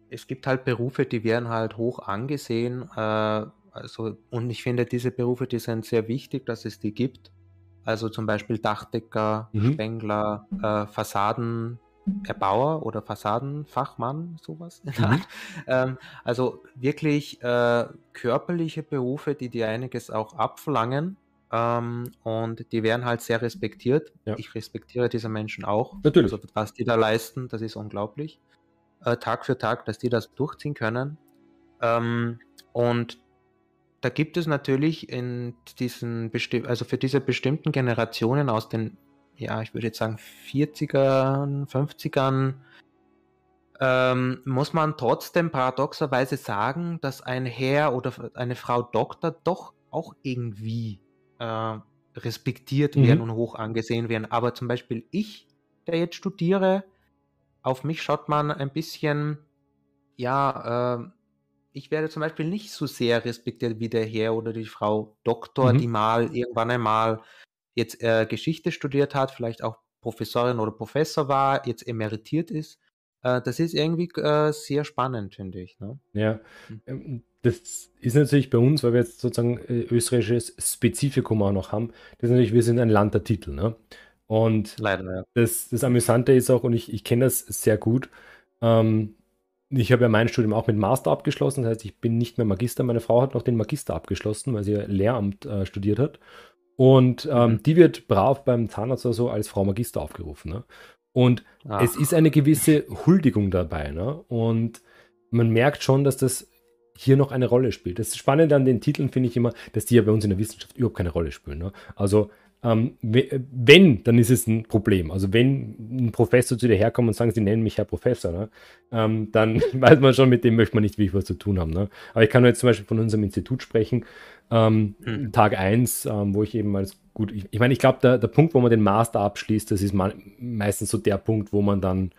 es gibt halt Berufe, die werden halt hoch angesehen. Äh, also, und ich finde, diese Berufe, die sind sehr wichtig, dass es die gibt. Also zum Beispiel Dachdecker, Mhm. Spengler, äh, Fassadenerbauer oder Fassadenfachmann, sowas Mhm. Ähm, also wirklich äh, körperliche Berufe, die dir einiges auch abverlangen. Ähm, und die werden halt sehr respektiert. Ja. Ich respektiere diese Menschen auch. Natürlich. Also was die da leisten, das ist unglaublich. Äh, Tag für Tag, dass die das durchziehen können. Ähm, und da gibt es natürlich in diesen besti also für diese bestimmten Generationen aus den, ja, ich würde jetzt sagen 40ern, 50ern, ähm, muss man trotzdem paradoxerweise sagen, dass ein Herr oder eine Frau Doktor doch auch irgendwie äh, respektiert Mhm. werden und hoch angesehen werden. Aber zum Beispiel ich, der jetzt studiere, auf mich schaut man ein bisschen, ja, äh, ich werde zum Beispiel nicht so sehr respektiert wie der Herr oder die Frau Doktor, Mhm. die mal irgendwann einmal jetzt äh, Geschichte studiert hat, vielleicht auch Professorin oder Professor war, jetzt emeritiert ist. Äh, das ist irgendwie äh, sehr spannend, finde ich. Ne? Ja, Hm. ähm, das ist natürlich bei uns, weil wir jetzt sozusagen äh, österreichisches Spezifikum auch noch haben, das ist natürlich, wir sind ein Land der Titel, ne? Und Leider, ja. das, das Amüsante ist auch, und ich, ich kenne das sehr gut, ähm, ich habe ja mein Studium auch mit Master abgeschlossen, das heißt, ich bin nicht mehr Magister. Meine Frau hat noch den Magister abgeschlossen, weil sie Lehramt äh, studiert hat. Und ähm, Mhm. die wird brav beim Zahnarzt oder so als Frau Magister aufgerufen. Ne? Und Ach, es ist eine gewisse Huldigung dabei. Ne? Und man merkt schon, dass das hier noch eine Rolle spielt. Das Spannende an den Titeln finde ich immer, dass die ja bei uns in der Wissenschaft überhaupt keine Rolle spielen. Ne? Also ähm, we- wenn, dann ist es ein Problem. Also wenn ein Professor zu dir herkommt und sagt, sie nennen mich Herr Professor, ne? ähm, dann weiß man schon, mit dem möchte man nicht wirklich was zu tun haben. Ne? Aber ich kann jetzt zum Beispiel von unserem Institut sprechen. Ähm, Mhm. Tag 1, ähm, wo ich eben als gut, ich, ich meine, ich glaube, der, der Punkt, wo man den Master abschließt, das ist mal, meistens so der Punkt, wo man dann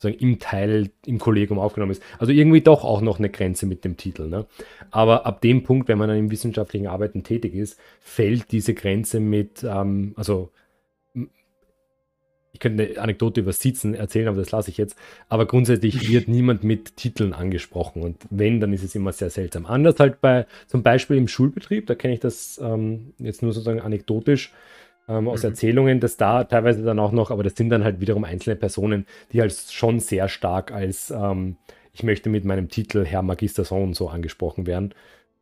sozusagen im Teil, im Kollegium aufgenommen ist. Also irgendwie doch auch noch eine Grenze mit dem Titel. Ne? Aber ab dem Punkt, wenn man dann im wissenschaftlichen Arbeiten tätig ist, fällt diese Grenze mit, ähm, also ich könnte eine Anekdote über Sitzen erzählen, aber das lasse ich jetzt. Aber grundsätzlich wird niemand mit Titeln angesprochen. Und wenn, dann ist es immer sehr seltsam. Anders halt bei zum Beispiel im Schulbetrieb, da kenne ich das ähm, jetzt nur sozusagen anekdotisch ähm, aus Mhm. Erzählungen, dass da teilweise dann auch noch, aber das sind dann halt wiederum einzelne Personen, die halt schon sehr stark als ähm, ich möchte mit meinem Titel Herr Magister so und so angesprochen werden,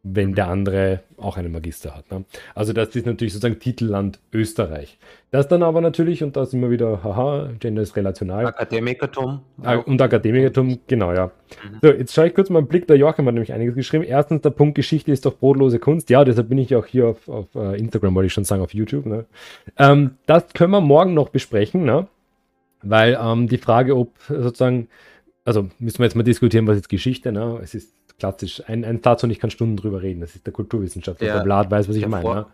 wenn der andere auch einen Magister hat. Ne? Also das ist natürlich sozusagen Titelland Österreich. Das dann aber natürlich, und da sind wir wieder, haha, Gender ist relational, Akademikertum. Ah, und Akademikertum, genau, ja. Mhm. So, jetzt schaue ich kurz mal einen Blick. Der Joachim hat nämlich einiges geschrieben. Erstens, der Punkt Geschichte ist doch brotlose Kunst. Ja, deshalb bin ich auch hier auf, auf äh, Instagram, wollte ich schon sagen, auf YouTube. Ne? Ähm, das können wir morgen noch besprechen, ne? weil ähm, die Frage, ob sozusagen, also müssen wir jetzt mal diskutieren, was ist Geschichte. Ne? Es ist klassisch ein, ein Satz und ich kann Stunden drüber reden. Das ist der Kulturwissenschaftler. Der- Der Blatt weiß, was ich meine. Ne?